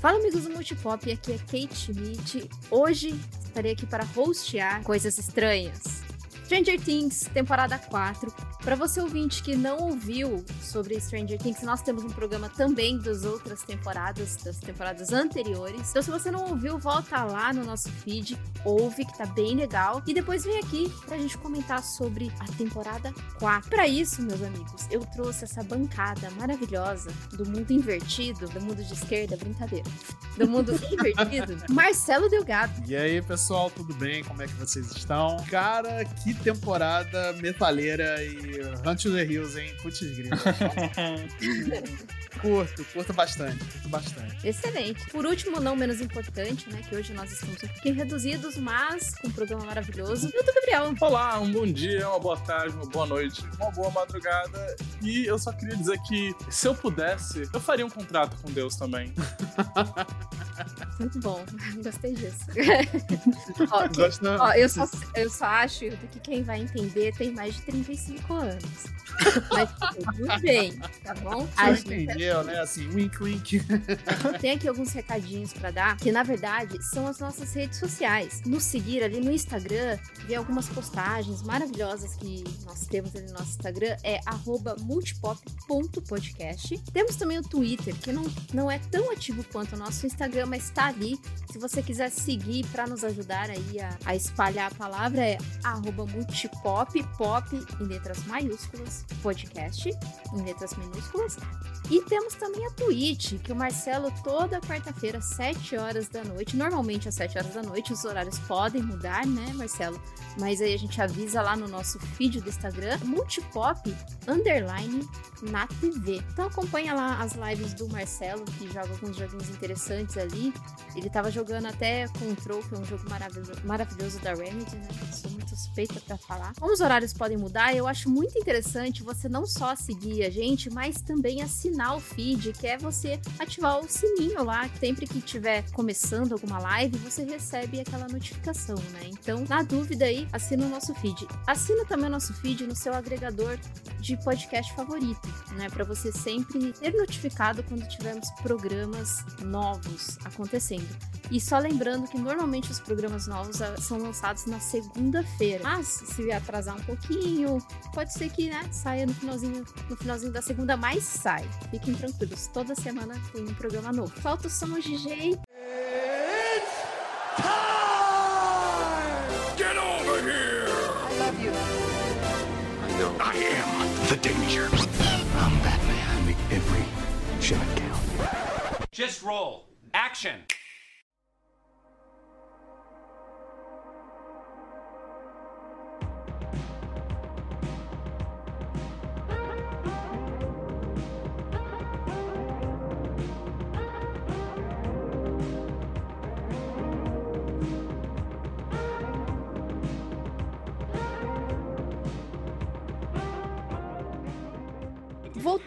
Fala amigos do Multipop, aqui é Kate Schmidt. Hoje estarei aqui para hostear coisas estranhas. Stranger Things, temporada 4. Para você ouvinte que não ouviu sobre Stranger Things, nós temos um programa também das outras temporadas, das temporadas anteriores. Então, se você não ouviu, volta lá no nosso feed, ouve que tá bem legal. E depois vem aqui pra gente comentar sobre a temporada 4. Para isso, meus amigos, eu trouxe essa bancada maravilhosa do mundo invertido, do mundo de esquerda, brincadeira. Do mundo invertido, Marcelo Delgado. E aí, pessoal, tudo bem? Como é que vocês estão? Cara, que temporada metaleira e Hunt the Hills, hein? Putz grilo. curto, curto bastante, curto bastante. Excelente. Por último, não menos importante, né? Que hoje nós estamos um pouquinho reduzidos, mas com um programa maravilhoso. E o do Gabriel. Olá, um bom dia, uma boa tarde, uma boa noite, uma boa madrugada. E eu só queria dizer que, se eu pudesse, eu faria um contrato com Deus também. Muito bom, gostei disso. ó, que, ó, eu, só, eu só acho que quem vai entender tem mais de 35 anos. Mas tudo bem, tá bom? A gente entendeu, né? Assim, wink, wink. Tem aqui alguns recadinhos para dar, que na verdade são as nossas redes sociais. Nos seguir ali no Instagram, ver algumas postagens maravilhosas que nós temos ali no nosso Instagram, é multipop.podcast. Temos também o Twitter, que não, não é tão ativo quanto o nosso Instagram, mas está ali. Se você quiser seguir para nos ajudar aí a, a, espalhar a palavra, é multipop, pop em letras maiúsculas, podcast em letras minúsculas. E temos também a Twitch, que o Marcelo toda quarta-feira, 7 horas da noite, normalmente às 7 horas da noite, os horários podem mudar, né, Marcelo? Mas aí a gente avisa lá no nosso feed do Instagram, multipop underline na TV. Então acompanha lá as lives do Marcelo, que joga alguns joguinhos interessantes ali. Ele tava jogando até Control, que é um jogo maravilhoso, maravilhoso da Remedy, né? Sou muito suspeita para falar. Como os horários podem mudar, eu acho muito interessante você não só seguir a gente, mas também assinar o feed, que é você ativar o sininho lá, sempre que tiver começando alguma live, você recebe aquela notificação, né? Então, na dúvida aí, assina o nosso feed. Assina também o nosso feed no seu agregador de podcast favorito, né? Para você sempre ser notificado quando tivermos programas novos acontecendo. E só lembrando que normalmente os programas novos ah, são lançados na segunda-feira. Mas se atrasar um pouquinho, pode ser que, né, saia no finalzinho, no finalzinho da segunda, mas sai. Fiquem tranquilos, toda semana tem um programa novo. Falta o som DJ. It's time! Get over here! I love you. I know. I am the danger. I'm Batman. Make every shot count. Just roll. Action!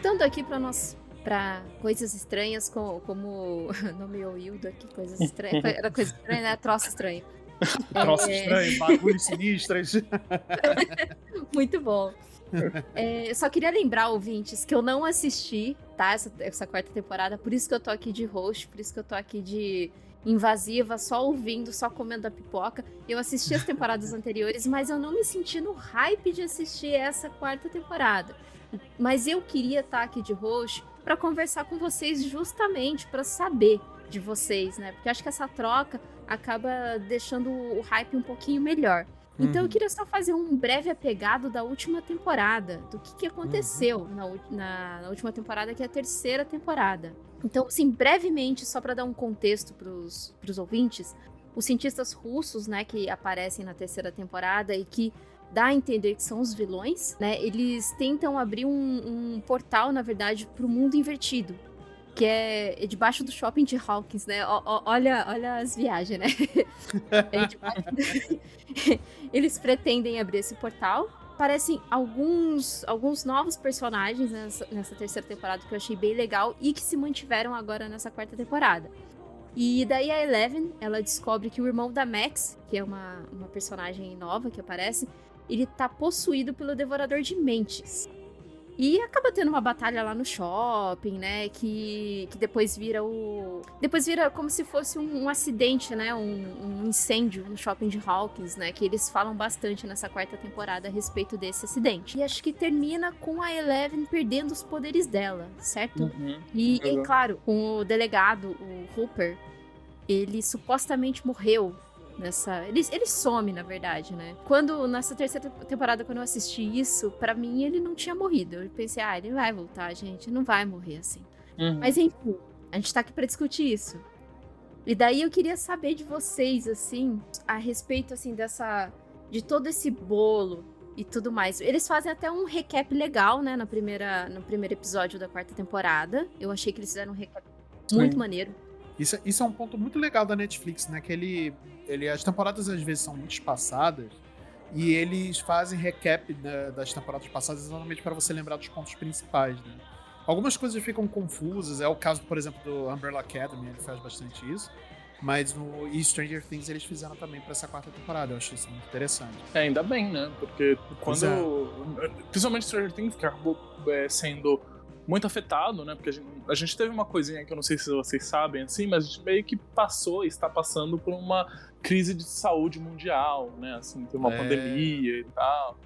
Voltando aqui para nós para coisas estranhas, como, como nomeou Hildo aqui, coisas estranhas. Era coisa estranha, né? Troço estranho. Troço é... estranho, bagulho sinistros. Muito bom. É, eu só queria lembrar, ouvintes, que eu não assisti, tá? Essa, essa quarta temporada, por isso que eu tô aqui de host, por isso que eu tô aqui de invasiva, só ouvindo, só comendo a pipoca. Eu assisti as temporadas anteriores, mas eu não me senti no hype de assistir essa quarta temporada. Mas eu queria estar aqui de host para conversar com vocês justamente para saber de vocês, né? Porque acho que essa troca acaba deixando o hype um pouquinho melhor. Então uhum. eu queria só fazer um breve apegado da última temporada, do que, que aconteceu uhum. na, na, na, última temporada, que é a terceira temporada. Então, assim, brevemente, só para dar um contexto para os ouvintes, os cientistas russos, né, que aparecem na terceira temporada e que dá a entender que são os vilões, né? Eles tentam abrir um, um portal, na verdade, para o mundo invertido. Que é, é debaixo do shopping de Hawkins, né? O, o, olha, olha as viagens, né? é Eles pretendem abrir esse portal. Aparecem alguns, alguns novos personagens nessa, nessa terceira temporada que eu achei bem legal e que se mantiveram agora nessa quarta temporada. E daí a Eleven, ela descobre que o irmão da Max, que é uma, uma personagem nova que aparece, ele tá possuído pelo Devorador de Mentes. E acaba tendo uma batalha lá no shopping, né? Que, que depois vira o. Depois vira como se fosse um, um acidente, né? Um, um, incêndio no shopping de Hawkins, né? Que eles falam bastante nessa quarta temporada a respeito desse acidente. E acho que termina com a Eleven perdendo os poderes dela, certo? Uhum. E, e, claro, com o delegado, o Hooper, ele supostamente morreu nessa. Ele, ele some, na verdade, né? Quando, nessa terceira temporada, quando eu assisti isso, para mim ele não tinha morrido. Eu pensei, ah, ele vai voltar, gente, não vai morrer assim. Uhum. Mas enfim, a gente tá aqui pra discutir isso. E daí eu queria saber de vocês, assim, a respeito, assim, dessa. de todo esse bolo e tudo mais. Eles fazem até um recap legal, né, na primeira, no primeiro episódio da quarta temporada. Eu achei que eles fizeram um recap muito Sim. maneiro. Isso, isso é um ponto muito legal da Netflix, né? Que ele, ele, as temporadas às vezes são muito espaçadas e eles fazem recap né, das temporadas passadas exatamente para você lembrar dos pontos principais, né? Algumas coisas ficam confusas, é o caso, por exemplo, do Umbrella Academy, ele faz bastante isso. Mas no e Stranger Things eles fizeram também para essa quarta temporada. Eu achei isso muito interessante. É, ainda bem, né? Porque quando. É. Principalmente Stranger Things, que acabou é, sendo muito afetado, né? Porque a gente, a gente, teve uma coisinha que eu não sei se vocês sabem, assim, mas a gente meio que passou e está passando por uma crise de saúde mundial, né? Assim, tem uma é. pandemia e tal.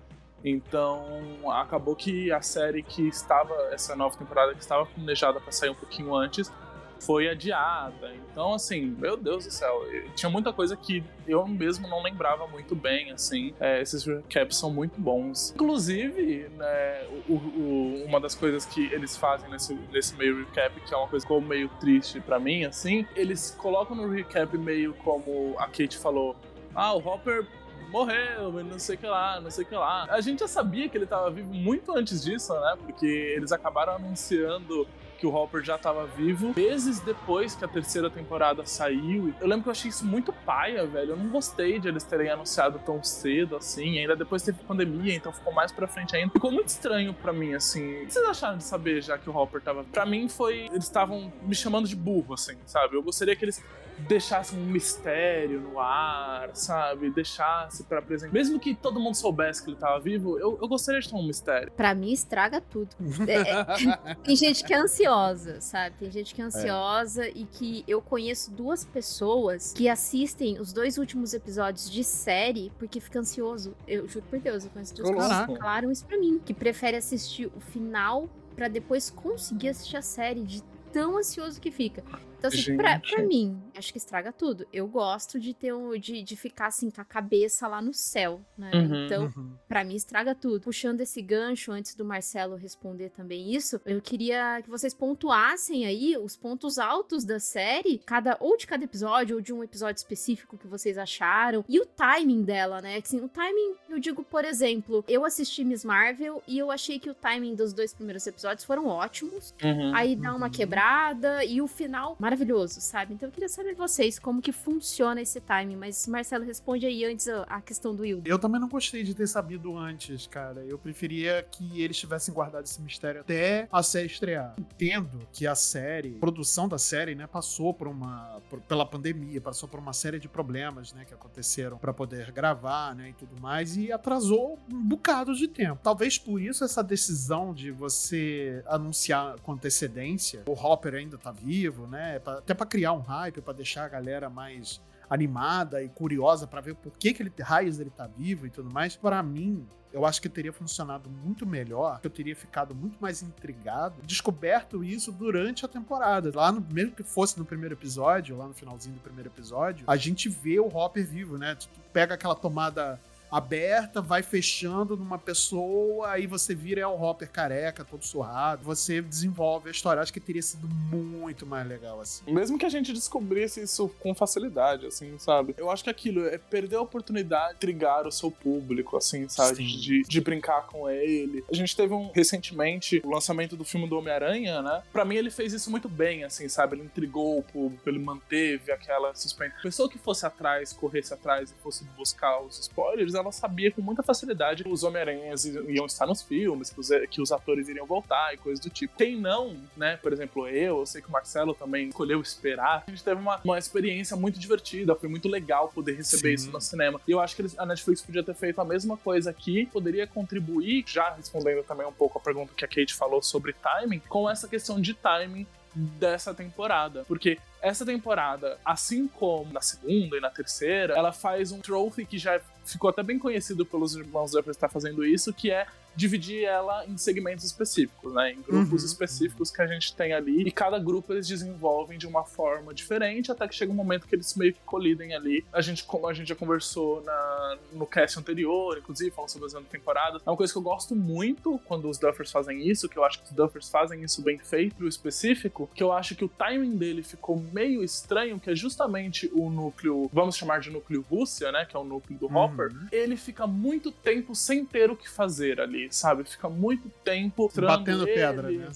Então, acabou que a série que estava, essa nova temporada que estava planejada para sair um pouquinho antes, foi adiada. Então, assim, meu Deus do céu, tinha muita coisa que eu mesmo não lembrava muito bem, assim. É, esses recaps são muito bons. Inclusive, né, o, o, uma das coisas que eles fazem nesse, nesse meio recap, que é uma coisa ficou meio triste para mim, assim, eles colocam no recap meio como a Kate falou, ah, o Hopper morreu, não sei o que lá, não sei o que lá. A gente já sabia que ele tava vivo muito antes disso, né? Porque eles acabaram anunciando que o Hopper já estava vivo, meses depois que a terceira temporada saiu. Eu lembro que eu achei isso muito paia, velho. Eu não gostei de eles terem anunciado tão cedo assim. Ainda depois teve pandemia, então ficou mais pra frente ainda. Ficou muito estranho para mim, assim. O que vocês acharam de saber já que o Hopper tava. Pra mim foi. Eles estavam me chamando de burro, assim, sabe? Eu gostaria que eles deixasse um mistério no ar, sabe? Deixasse para apresentar. Mesmo que todo mundo soubesse que ele tava vivo, eu, eu gostaria de ter um mistério. Para mim, estraga tudo. É, é, tem gente que é ansiosa, sabe? Tem gente que é ansiosa é. e que eu conheço duas pessoas que assistem os dois últimos episódios de série porque fica ansioso. Eu juro por Deus, eu conheço duas pessoas que falaram isso pra mim. Que prefere assistir o final para depois conseguir assistir a série de tão ansioso que fica. Então, assim, pra, pra, mim, acho que estraga tudo. Eu gosto de ter um, de, de ficar assim com a cabeça lá no céu, né? Uhum, então, uhum. para mim, estraga tudo. Puxando esse gancho antes do Marcelo responder também isso, eu queria que vocês pontuassem aí os pontos altos da série, cada ou de cada episódio, ou de um episódio específico que vocês acharam, e o timing dela, né? Assim, o timing, eu digo, por exemplo, eu assisti Miss Marvel e eu achei que o timing dos dois primeiros episódios foram ótimos. Uhum, aí dá uma uhum. quebrada e o final maravilhoso, sabe? Então eu queria saber de vocês como que funciona esse timing, mas Marcelo responde aí antes a questão do Will. Eu também não gostei de ter sabido antes, cara. Eu preferia que eles tivessem guardado esse mistério até a série estrear. Entendo que a série, a produção da série, né, passou por uma por, pela pandemia, passou por uma série de problemas, né, que aconteceram para poder gravar, né, e tudo mais e atrasou um bocado de tempo. Talvez por isso essa decisão de você anunciar com antecedência, o Hopper ainda tá vivo, né? Pra, até para criar um hype, para deixar a galera mais animada e curiosa para ver por que, que ele raios ele tá vivo e tudo mais. Para mim, eu acho que teria funcionado muito melhor, eu teria ficado muito mais intrigado, descoberto isso durante a temporada. Lá no, mesmo que fosse no primeiro episódio, lá no finalzinho do primeiro episódio, a gente vê o Hopper vivo, né? Tu pega aquela tomada aberta, vai fechando numa pessoa, aí você vira El Hopper careca, todo surrado. Você desenvolve a história. Acho que teria sido muito mais legal assim. Mesmo que a gente descobrisse isso com facilidade, assim, sabe? Eu acho que aquilo é perder a oportunidade de trigar o seu público, assim, sabe? De, de brincar com ele. A gente teve um recentemente o lançamento do filme do Homem-Aranha, né? Pra mim, ele fez isso muito bem, assim, sabe? Ele intrigou o público, ele manteve aquela suspense. A pessoa que fosse atrás, corresse atrás e fosse buscar os spoilers, ela sabia com muita facilidade que os Homem-Aranhas iam estar nos filmes, que os, que os atores iriam voltar e coisas do tipo. Quem não, né? Por exemplo, eu, eu sei que o Marcelo também escolheu esperar. A gente teve uma, uma experiência muito divertida, foi muito legal poder receber Sim. isso no cinema. E eu acho que eles, a Netflix podia ter feito a mesma coisa aqui, poderia contribuir, já respondendo também um pouco a pergunta que a Kate falou sobre timing, com essa questão de timing dessa temporada. Porque essa temporada, assim como na segunda e na terceira, ela faz um trophy que já ficou até bem conhecido pelos irmãos Duffer estar fazendo isso, que é dividir ela em segmentos específicos, né? Em grupos uhum. específicos que a gente tem ali. E cada grupo eles desenvolvem de uma forma diferente, até que chega um momento que eles meio que colidem ali. A gente, como a gente já conversou na, no cast anterior, inclusive, falando sobre as anos temporadas. É uma coisa que eu gosto muito quando os Duffers fazem isso, que eu acho que os Duffers fazem isso bem feito, específico, que eu acho que o timing dele ficou meio estranho, que é justamente o núcleo, vamos chamar de núcleo Rússia, né? Que é o núcleo do uhum. Hopper. Ele fica muito tempo sem ter o que fazer ali sabe? Fica muito tempo batendo ele. pedra, né?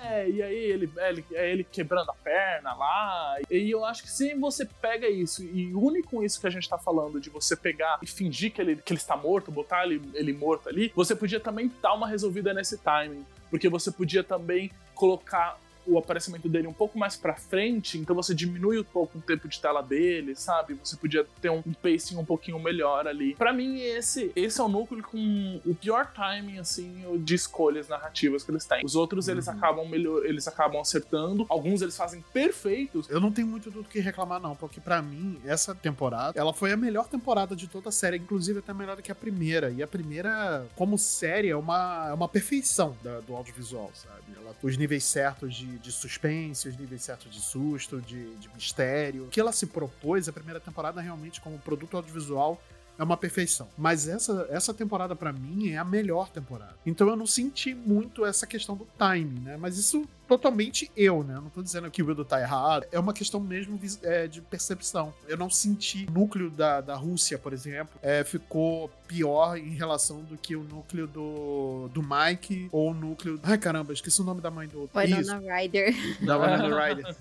É, e aí ele, ele, é ele quebrando a perna lá. E eu acho que se você pega isso e une com isso que a gente tá falando, de você pegar e fingir que ele, que ele está morto, botar ele, ele morto ali, você podia também dar uma resolvida nesse timing. Porque você podia também colocar o aparecimento dele um pouco mais pra frente, então você diminui um pouco o tempo de tela dele, sabe? Você podia ter um pacing um pouquinho melhor ali. Para mim, esse, esse é o núcleo com o pior timing, assim, de escolhas narrativas que eles têm. Os outros, uhum. eles acabam melhor, eles acabam acertando. Alguns eles fazem perfeitos. Eu não tenho muito do que reclamar, não, porque para mim, essa temporada, ela foi a melhor temporada de toda a série, inclusive até melhor do que a primeira. E a primeira, como série, é uma, é uma perfeição da, do audiovisual, sabe? Ela, os níveis certos de de suspense, os níveis certos de susto, de, de mistério. O que ela se propôs, a primeira temporada, realmente, como produto audiovisual, é uma perfeição. Mas essa, essa temporada, para mim, é a melhor temporada. Então eu não senti muito essa questão do timing, né? Mas isso totalmente eu, né? Eu não tô dizendo que o Wildo tá errado. É uma questão mesmo é, de percepção. Eu não senti o núcleo da, da Rússia, por exemplo, é, ficou pior em relação do que o núcleo do, do Mike ou o núcleo. Ai, caramba, esqueci o nome da mãe do. Winona Ryder. Da Winona Ryder.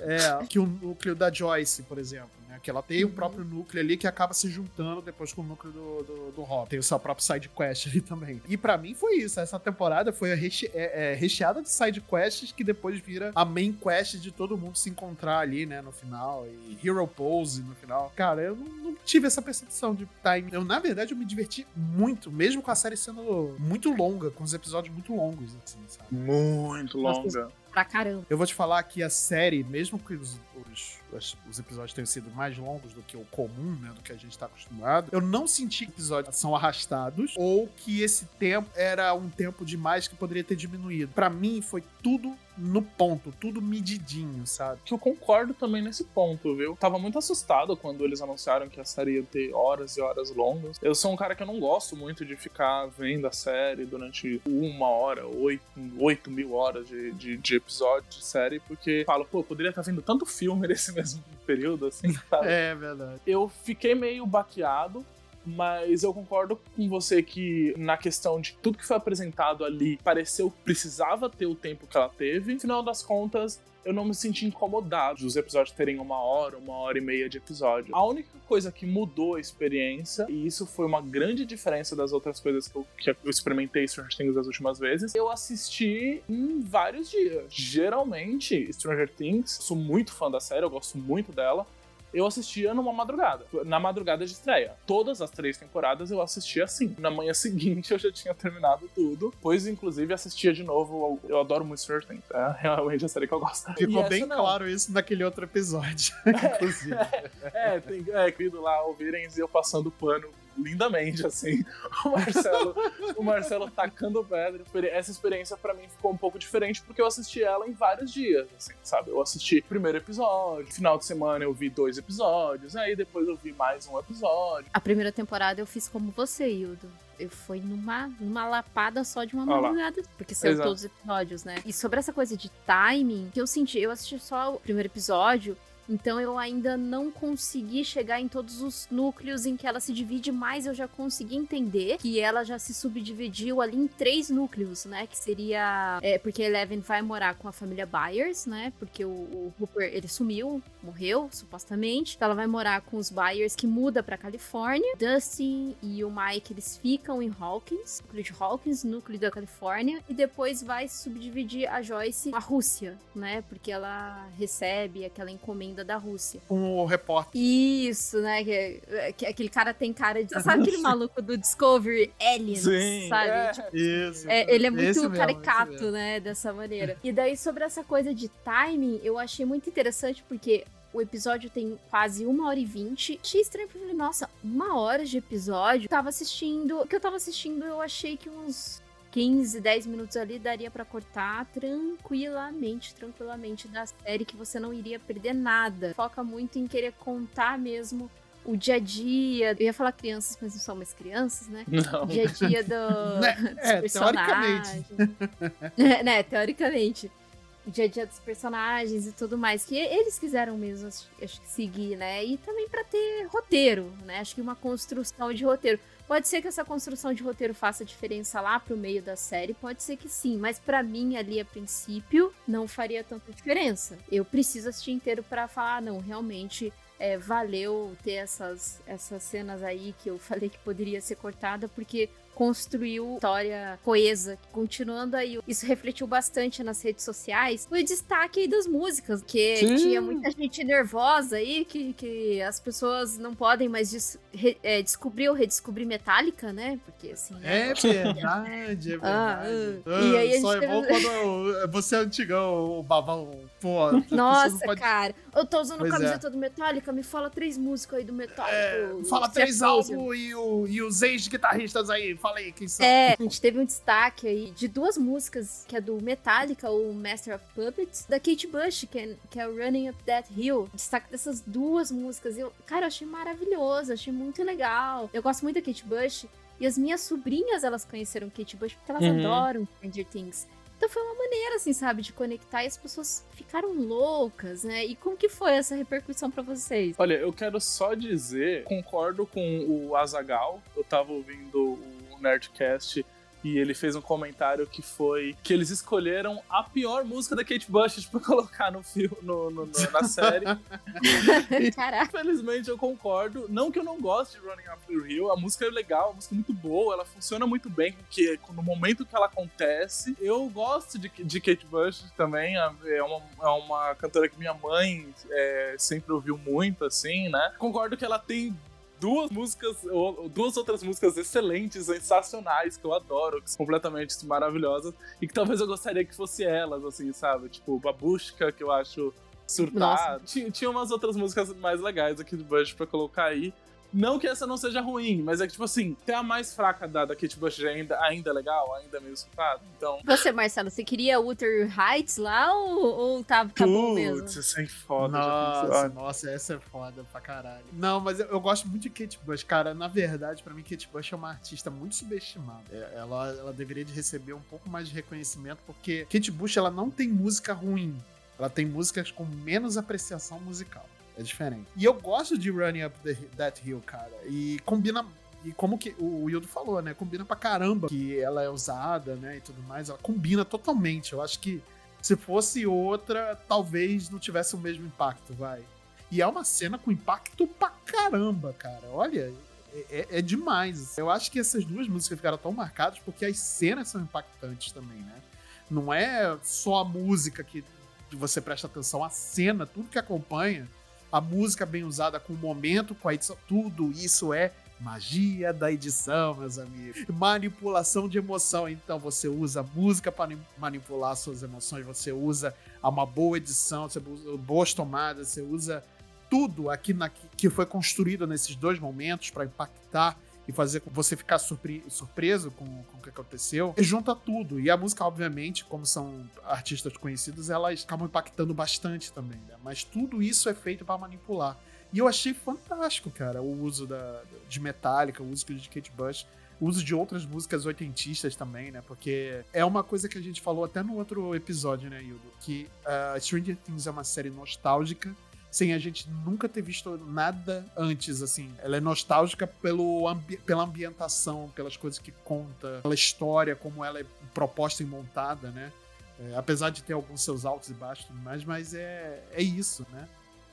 é, que o núcleo da Joyce, por exemplo que ela tem uhum. o próprio núcleo ali que acaba se juntando depois com o núcleo do, do, do Rob. Tem o seu próprio side quest ali também. E para mim foi isso. Essa temporada foi reche é, é, recheada de side quests que depois vira a main quest de todo mundo se encontrar ali, né, no final. E Hero Pose no final. Cara, eu não, não tive essa percepção de time. Eu, na verdade, eu me diverti muito, mesmo com a série sendo muito longa, com os episódios muito longos, assim, sabe? Muito longa. Nossa, pra caramba. Eu vou te falar que a série, mesmo que os, os os, os, episódios tenham sido mais longos do que o comum, né, do que a gente está acostumado, eu não senti que episódios são arrastados ou que esse tempo era um tempo demais que poderia ter diminuído. Para mim foi tudo no ponto, tudo medidinho, sabe? Que eu concordo também nesse ponto, viu? Tava muito assustado quando eles anunciaram que a série ia ter horas e horas longas. Eu sou um cara que eu não gosto muito de ficar vendo a série durante uma hora, oito, oito mil horas de, de, de episódio de série, porque falo, pô, poderia estar vendo tanto filme nesse mesmo período, assim, sabe? É, verdade. Eu fiquei meio baqueado, mas eu concordo com você que na questão de tudo que foi apresentado ali pareceu que precisava ter o tempo que ela teve. No final das contas, eu não me senti incomodado de os episódios terem uma hora, uma hora e meia de episódio. A única coisa que mudou a experiência, e isso foi uma grande diferença das outras coisas que eu, que eu experimentei Stranger Things das últimas vezes, eu assisti em vários dias. Geralmente, Stranger Things, sou muito fã da série, eu gosto muito dela eu assistia numa madrugada, na madrugada de estreia. Todas as três temporadas eu assistia assim. Na manhã seguinte eu já tinha terminado tudo, pois inclusive assistia de novo. Eu adoro muito Stranger Things, é realmente a série que eu gosto. Ficou bem não. claro isso naquele outro episódio, inclusive. É, é, tem é, querido lá ouvirem eu passando pano lindamente, assim. O Marcelo, o Marcelo tacando pedra. Essa experiência para mim ficou um pouco diferente porque eu assisti ela em vários dias, assim, sabe? Eu assisti o primeiro episódio, final de semana eu vi dois episódios, aí depois eu vi mais um episódio. A primeira temporada eu fiz como você, Hildo eu fui numa, numa lapada só de uma madrugada, porque saiu todos os episódios, né? E sobre essa coisa de timing, que eu senti, eu assisti só o primeiro episódio Então eu ainda não consegui chegar em todos os núcleos em que ela se divide, mas eu já consegui entender que ela já se subdividiu ali em três núcleos, né? Que seria. É, porque Eleven vai morar com a família Byers, né? Porque o, o Hooper ele sumiu, morreu, supostamente. Então ela vai morar com os Byers que muda pra Califórnia. Dustin e o Mike eles ficam em Hawkins, núcleo de Hawkins, núcleo da Califórnia. E depois vai subdividir a Joyce a Rússia, né? Porque ela recebe aquela encomenda da Rússia. Com o repórter. Isso, né? Que, que aquele cara tem cara de. Sabe aquele maluco do Discovery Aliens? Sim, sabe? é. Tipo, Isso. é, ele é muito mesmo, caricato, né? Dessa maneira. E daí, sobre essa coisa de timing, eu achei muito interessante porque. O episódio tem quase uma hora e vinte. Achei estranho porque eu falei, nossa, uma hora de episódio. Tava assistindo. O que eu tava assistindo, eu achei que uns 15, 10 minutos ali daria pra cortar tranquilamente, tranquilamente da série que você não iria perder nada. Foca muito em querer contar mesmo o dia a dia. Eu ia falar crianças, mas não são mais crianças, né? Não. O dia a dia do, Né, dos é, personagens. É, né, teoricamente. O dia a dia dos personagens e tudo mais. Que eles quiseram mesmo, acho, acho que, seguir, né? E também pra ter roteiro, né? Acho que uma construção de roteiro. Pode ser que essa construção de roteiro faça diferença lá pro meio da série, pode ser que sim, mas pra mim ali a princípio não faria tanta diferença. Eu preciso assistir inteiro pra falar, ah, não, realmente é, valeu ter essas, essas cenas aí que eu falei que poderia ser cortada, porque construiu história coesa. Continuando aí, isso refletiu bastante nas redes sociais. O destaque aí das músicas, que Sim. tinha muita gente nervosa aí, que, que as pessoas não podem mais des, re- é, descobrir ou redescobrir Metallica, né? Porque assim. né? É verdade, é Ah, verdade. ah. E aí a só gente é bom quando você é antigão, o babão. Pô, a Nossa, pode- cara, eu tô usando Pois é. camiseta do Metallica, me fala três músicas aí do Metallica. É, fala três álbuns e, o- e os ex-guitarristas aí. Fala aí, quem são? É, a gente teve um destaque aí de duas músicas, que é do Metallica, o Master of Puppets, da Kate Bush, que é, que é o Running Up That Hill. Destaque dessas duas músicas. Eu, cara, eu achei maravilhoso, achei muito legal. Eu gosto muito da Kate Bush. E as minhas sobrinhas, elas conheceram Kate Bush porque elas Uhum. adoram Stranger Things. Então foi uma maneira, assim, sabe, de conectar e as pessoas ficaram loucas, né? E como que foi essa repercussão pra vocês? Olha, eu quero só dizer, concordo com o Azagal. Eu tava ouvindo o Nerdcast e ele fez um comentário que foi que eles escolheram a pior música da Kate Bush pra colocar no filme, no, no- no- na série. Caraca. Infelizmente eu concordo. Não que eu não goste de Running Up the Hill, a música é legal, a música é muito boa, ela funciona muito bem que, no momento que ela acontece. Eu gosto de, de Kate Bush também, é uma, é uma cantora que minha mãe é, sempre ouviu muito, assim, né? Concordo que ela tem duas músicas, duas outras músicas excelentes, sensacionais, que eu adoro, que são completamente maravilhosas, e que talvez eu gostaria que fosse elas, assim, sabe? Tipo, Babushka, que eu acho surtado. Tinha, tinha umas outras músicas mais legais aqui do Bush pra colocar aí. Não que essa não seja ruim, mas é que, tipo assim, até a mais fraca da, da Kate Bush ainda, ainda é legal, ainda é meio surtado. Então, Você, Marcelo, você queria Wuthering Heights lá ou, ou tá, tá bom mesmo? putz, isso é foda. Nossa, nossa, essa é foda pra caralho. Não, mas eu, eu gosto muito de Kate Bush. Cara, na verdade, pra mim, Kate Bush é uma artista muito subestimada. É, Ela, ela deveria de receber um pouco mais de reconhecimento, porque Kate Bush, ela não tem música ruim. Ela tem músicas com menos apreciação musical. É diferente. E eu gosto de Running Up the, That Hill, cara. E combina... E como que o Wildo falou, né? Combina pra caramba que ela é usada, né? E tudo mais. Ela combina totalmente. Eu acho que se fosse outra, talvez não tivesse o mesmo impacto, vai. E é uma cena com impacto pra caramba, cara. Olha, é, é- é demais. Eu acho que essas duas músicas ficaram tão marcadas porque as cenas são impactantes também, né? Não é só a música que você presta atenção, a cena, tudo que acompanha, a música bem usada com o momento, com a edição, tudo isso é magia da edição, meus amigos. Manipulação de emoção. Então você usa música para manipular suas emoções, você usa uma boa edição, você usa boas tomadas, você usa tudo aqui na, que foi construído nesses dois momentos para impactar e fazer você ficar surpre- surpreso com, com o que aconteceu. E junta tudo. E a música, obviamente, como são artistas conhecidos, elas acabam impactando bastante também, né? Mas tudo isso é feito para manipular. E eu achei fantástico, cara, o uso da, de Metallica, o uso de Kate Bush, o uso de outras músicas oitentistas também, né? Porque é uma coisa que a gente falou até no outro episódio, né, Hildo? Que uh, Stranger Things é uma série nostálgica, sem a gente nunca ter visto nada antes, assim. Ela é nostálgica pelo ambi pela ambientação, pelas coisas que conta, pela história, como ela é proposta e montada, né? É, apesar de ter alguns seus altos e baixos e mais, mas é, é isso, né?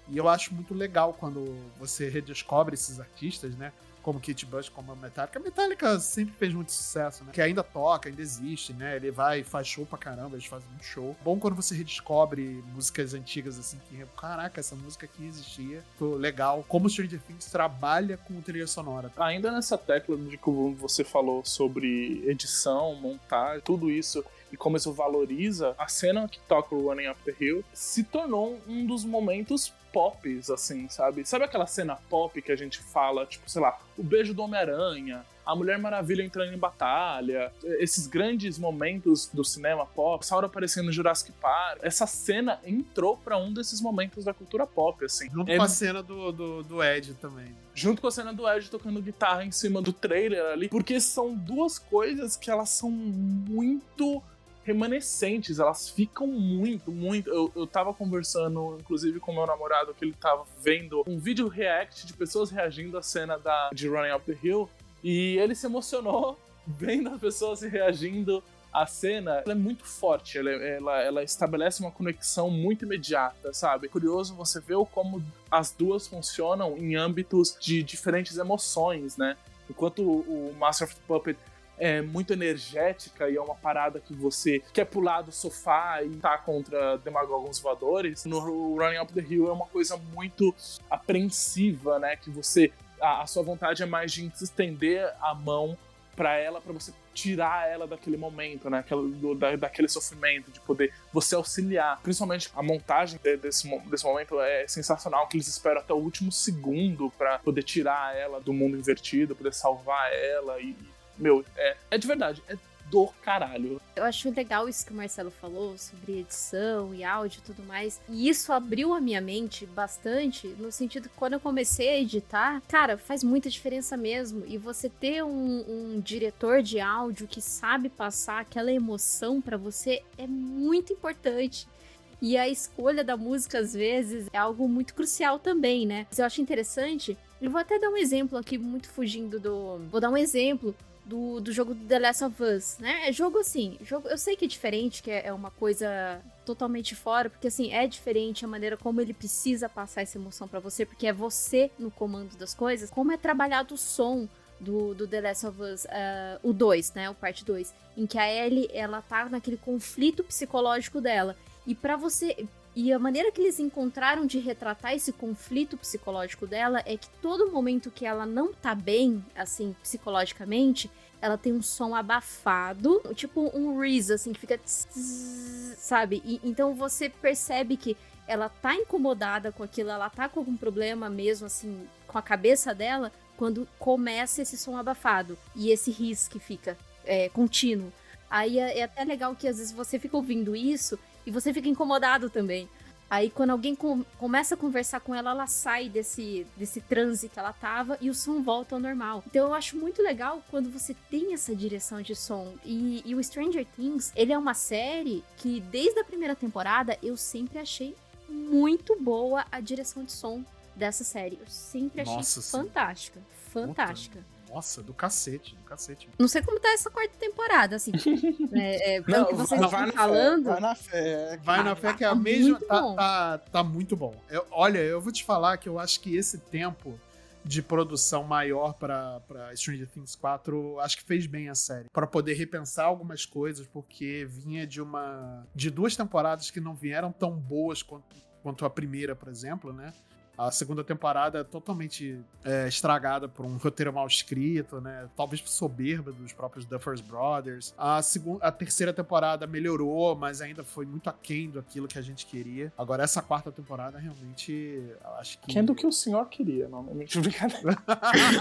E eu acho muito legal quando você redescobre esses artistas, né? Como Kit Bush, como a Metallica. A Metallica sempre fez muito sucesso, né? Que ainda toca, ainda existe, né? Ele vai faz show pra caramba, eles fazem um show. Bom quando você redescobre músicas antigas, assim, que, caraca, essa música aqui existia. Tô legal. Como o Stranger Things trabalha com trilha sonora. Ainda nessa tecla de que você falou sobre edição, montagem, tudo isso e como isso valoriza, a cena que toca o Running Up the Hill se tornou um dos momentos pops, assim, sabe? Sabe aquela cena pop que a gente fala, tipo, sei lá, o beijo do Homem-Aranha, a Mulher Maravilha entrando em batalha, esses grandes momentos do cinema pop, Saura aparecendo no Jurassic Park. Essa cena entrou para um desses momentos da cultura pop, assim. Junto é... com a cena do, do, do Ed também. Junto com a cena do Ed tocando guitarra em cima do trailer ali, porque são duas coisas que elas são muito remanescentes, elas ficam muito, muito. Eu, eu tava conversando, inclusive, com meu namorado, que ele tava vendo um vídeo react de pessoas reagindo à cena da, de Running Up the Hill, e ele se emocionou vendo as pessoas reagindo à cena. Ela é muito forte, ela, ela, ela estabelece uma conexão muito imediata, sabe? É curioso você ver como as duas funcionam em âmbitos de diferentes emoções, né? Enquanto o Master of Puppet é muito energética e é uma parada que você quer pular do sofá e tá contra demagogos voadores. No Running Up the Hill é uma coisa muito apreensiva, né? Que você. A, a sua vontade é mais de estender a mão para ela, para você tirar ela daquele momento, né? Aquela, do, da, daquele sofrimento, de poder você auxiliar. Principalmente a montagem de, desse, desse momento é sensacional, que eles esperam até o último segundo para poder tirar ela do mundo invertido, poder salvar ela e, meu, é, é de verdade, é do caralho. Eu acho legal isso que o Marcelo falou sobre edição e áudio e tudo mais. E isso abriu a minha mente bastante, no sentido que quando eu comecei a editar, cara, faz muita diferença mesmo. E você ter um, um diretor de áudio que sabe passar aquela emoção para você é muito importante. E a escolha da música, às vezes, é algo muito crucial também, né? Eu acho interessante. Eu vou até dar um exemplo aqui, muito fugindo do. Vou dar um exemplo do, do jogo The Last of Us, né? É jogo assim, jogo, eu sei que é diferente, que é, é uma coisa totalmente fora, porque assim, é diferente a maneira como ele precisa passar essa emoção para você, porque é você no comando das coisas. Como é trabalhado o som do, do The Last of Us, uh, o 2, né? O parte 2, em que a Ellie, ela tá naquele conflito psicológico dela. E para você, e a maneira que eles encontraram de retratar esse conflito psicológico dela é que todo momento que ela não tá bem, assim, psicologicamente, ela tem um som abafado, tipo um Reese, assim, que fica. Sabe? E, então você percebe que ela tá incomodada com aquilo, ela tá com algum problema mesmo, assim, com a cabeça dela, quando começa esse som abafado e esse Riz que fica é, contínuo. Aí é, é até legal que às vezes você fica ouvindo isso e você fica incomodado também. Aí quando alguém com, começa a conversar com ela, ela sai desse, desse transe que ela tava e o som volta ao normal. Então eu acho muito legal quando você tem essa direção de som. E, e o Stranger Things, ele é uma série que desde a primeira temporada eu sempre achei muito boa a direção de som dessa série. Eu sempre achei Nossa, fantástica. Sim. Fantástica. Puta. Nossa, do cacete, do cacete. Não sei como tá essa quarta temporada, assim. é, é, pelo não, que vocês vai, estão falando. Fé, vai na fé. Vai na fé que é a mesma. Tá, tá, tá, muito bom. Eu, olha, eu vou te falar que eu acho que esse tempo de produção maior para Stranger Things 4, acho que fez bem a série. para poder repensar algumas coisas, porque vinha de uma. de duas temporadas que não vieram tão boas quanto, quanto a primeira, por exemplo, né? A segunda temporada é totalmente é, estragada por um roteiro mal escrito, né? Talvez por soberba dos próprios Duffers Brothers. A, segunda, a terceira temporada melhorou, mas ainda foi muito aquém do aquilo que a gente queria. Agora, essa quarta temporada, realmente, acho que... Quem do que o senhor queria, não é brincadeira.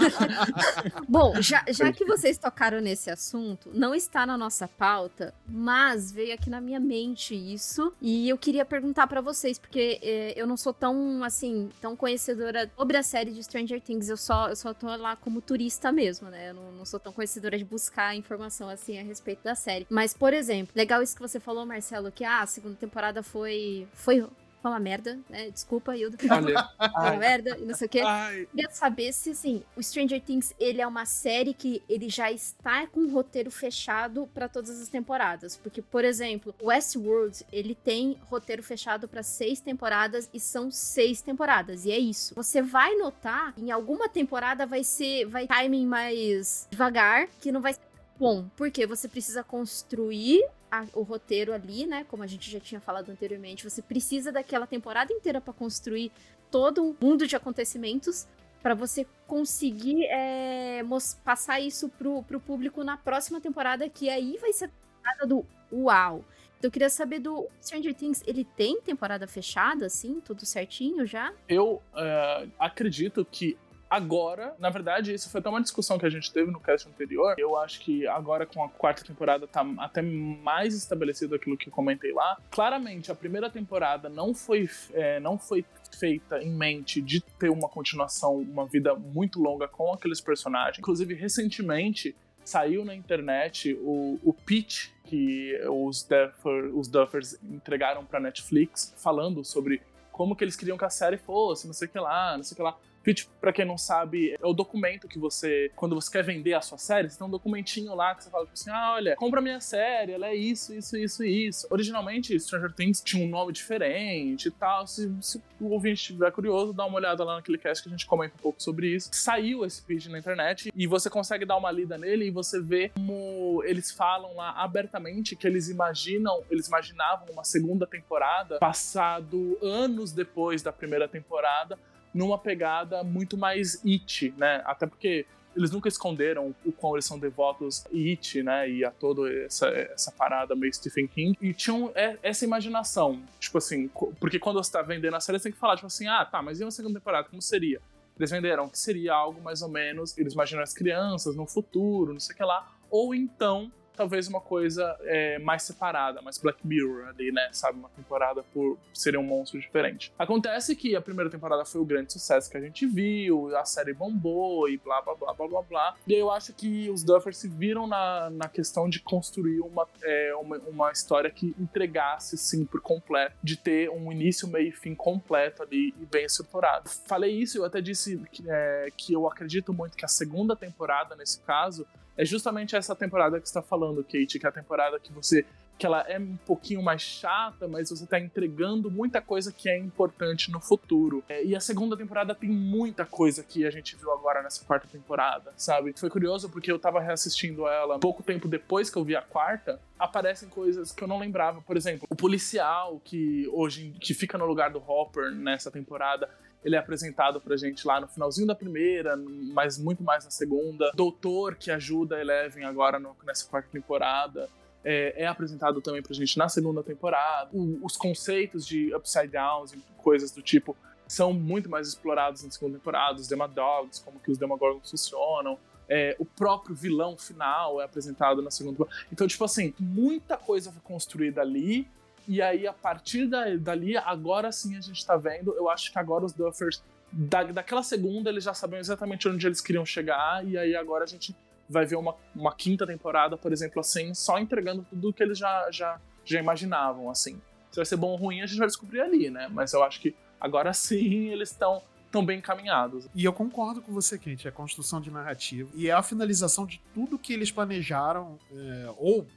Bom, já, já que vocês tocaram nesse assunto, não está na nossa pauta, mas veio aqui na minha mente isso, e eu queria perguntar para vocês, porque é, eu não sou tão, assim, tão tão conhecedora sobre a série de Stranger Things. Eu só, eu só tô lá como turista mesmo, né? Eu não, não sou tão conhecedora de buscar informação assim a respeito da série. Mas, por exemplo, legal isso que você falou, Marcelo, que ah, a segunda temporada foi. foi foi uma merda, né? Desculpa, Hilda. Olha, Foi uma merda e não sei o quê. ai, queria saber se, assim, o Stranger Things, ele é uma série que ele já está com um roteiro fechado pra todas as temporadas. Porque, por exemplo, Westworld, ele tem roteiro fechado pra seis temporadas e são seis temporadas. E é isso. Você vai notar, em alguma temporada vai ser, vai timing mais devagar, que não vai ser bom. Porque você precisa construir a- o roteiro ali, né? Como a gente já tinha falado anteriormente, você precisa daquela temporada inteira pra construir todo um mundo de acontecimentos pra você conseguir é, passar isso pro, pro público na próxima temporada, que aí vai ser a temporada do uau. Então eu queria saber do Stranger Things, ele tem temporada fechada, assim, tudo certinho já? eu é, acredito que agora, na verdade, isso foi até uma discussão que a gente teve no cast anterior. Eu acho que agora com a quarta temporada tá até mais estabelecido aquilo que eu comentei lá. Claramente, a primeira temporada não foi, é, não foi feita em mente de ter uma continuação, uma vida muito longa com aqueles personagens. Inclusive, recentemente saiu na internet o, o pitch que os, Duffer, os Duffers entregaram pra Netflix, falando sobre como que eles queriam que a série fosse, não sei o que lá, não sei o que lá. Pitch, pra quem não sabe, é o documento que você, quando você quer vender a sua série, você tem um documentinho lá que você fala tipo assim, ah, olha, compra minha série, ela é isso, isso, isso e isso. Originalmente, Stranger Things tinha um nome diferente e tal. Se, se o ouvinte estiver curioso, dá uma olhada lá naquele cast que a gente comenta um pouco sobre isso. Saiu esse pitch na internet e você consegue dar uma lida nele e você vê como eles falam lá abertamente que eles imaginam, eles imaginavam uma segunda temporada passado anos depois da primeira temporada, numa pegada muito mais it, né? Até porque eles nunca esconderam o quão eles são devotos a It, né? E a toda essa, essa parada meio Stephen King. E tinham é, essa imaginação. Tipo assim, porque quando você tá vendendo a série, você tem que falar, tipo assim, ah, tá, mas e uma segunda temporada? Como seria? Eles venderam que seria algo mais ou menos. Eles imaginam as crianças no futuro, não sei o que lá. Ou então, talvez uma coisa é, mais separada, mais Black Mirror ali, né? Sabe? Uma temporada por ser um monstro diferente. Acontece que a primeira temporada foi o grande sucesso que a gente viu, a série bombou e blá blá blá blá blá blá. E eu acho que os Duffers se viram na, na questão de construir uma, é, uma, uma história que entregasse, sim, por completo, de ter um início, meio e fim completo ali e bem estruturado. Falei isso, eu até disse que, é, que eu acredito muito que a segunda temporada, nesse caso, é justamente essa temporada que você tá falando, Kate, que é a temporada que você. Que ela é um pouquinho mais chata, mas você tá entregando muita coisa que é importante no futuro. É, e a segunda temporada tem muita coisa que a gente viu agora nessa quarta temporada, sabe? Foi curioso porque eu tava reassistindo ela pouco tempo depois que eu vi a quarta. Aparecem coisas que eu não lembrava. Por exemplo, o policial que hoje que fica no lugar do Hopper nessa temporada ele é apresentado pra gente lá no finalzinho da primeira, mas muito mais na segunda. Doutor, que ajuda a Eleven agora no- nessa quarta temporada, é, é apresentado também pra gente na segunda temporada. O- os conceitos de Upside Downs e coisas do tipo são muito mais explorados na segunda temporada. Os Demadogs, como que os Demogorgons funcionam. É, o próprio vilão final é apresentado na segunda temporada. Então, tipo assim, muita coisa foi construída ali e aí, a partir da, dali, agora sim a gente tá vendo. Eu acho que agora os Duffers, da, daquela segunda, eles já sabiam exatamente onde eles queriam chegar. E aí, agora a gente vai ver uma, uma quinta temporada, por exemplo, assim, só entregando tudo que eles já, já, já imaginavam, assim. Se vai ser bom ou ruim, a gente vai descobrir ali, né? Mas eu acho que agora sim eles estão tão bem encaminhados. E eu concordo com você, Kate, é a construção de narrativa e é a finalização de tudo que eles planejaram, é, ou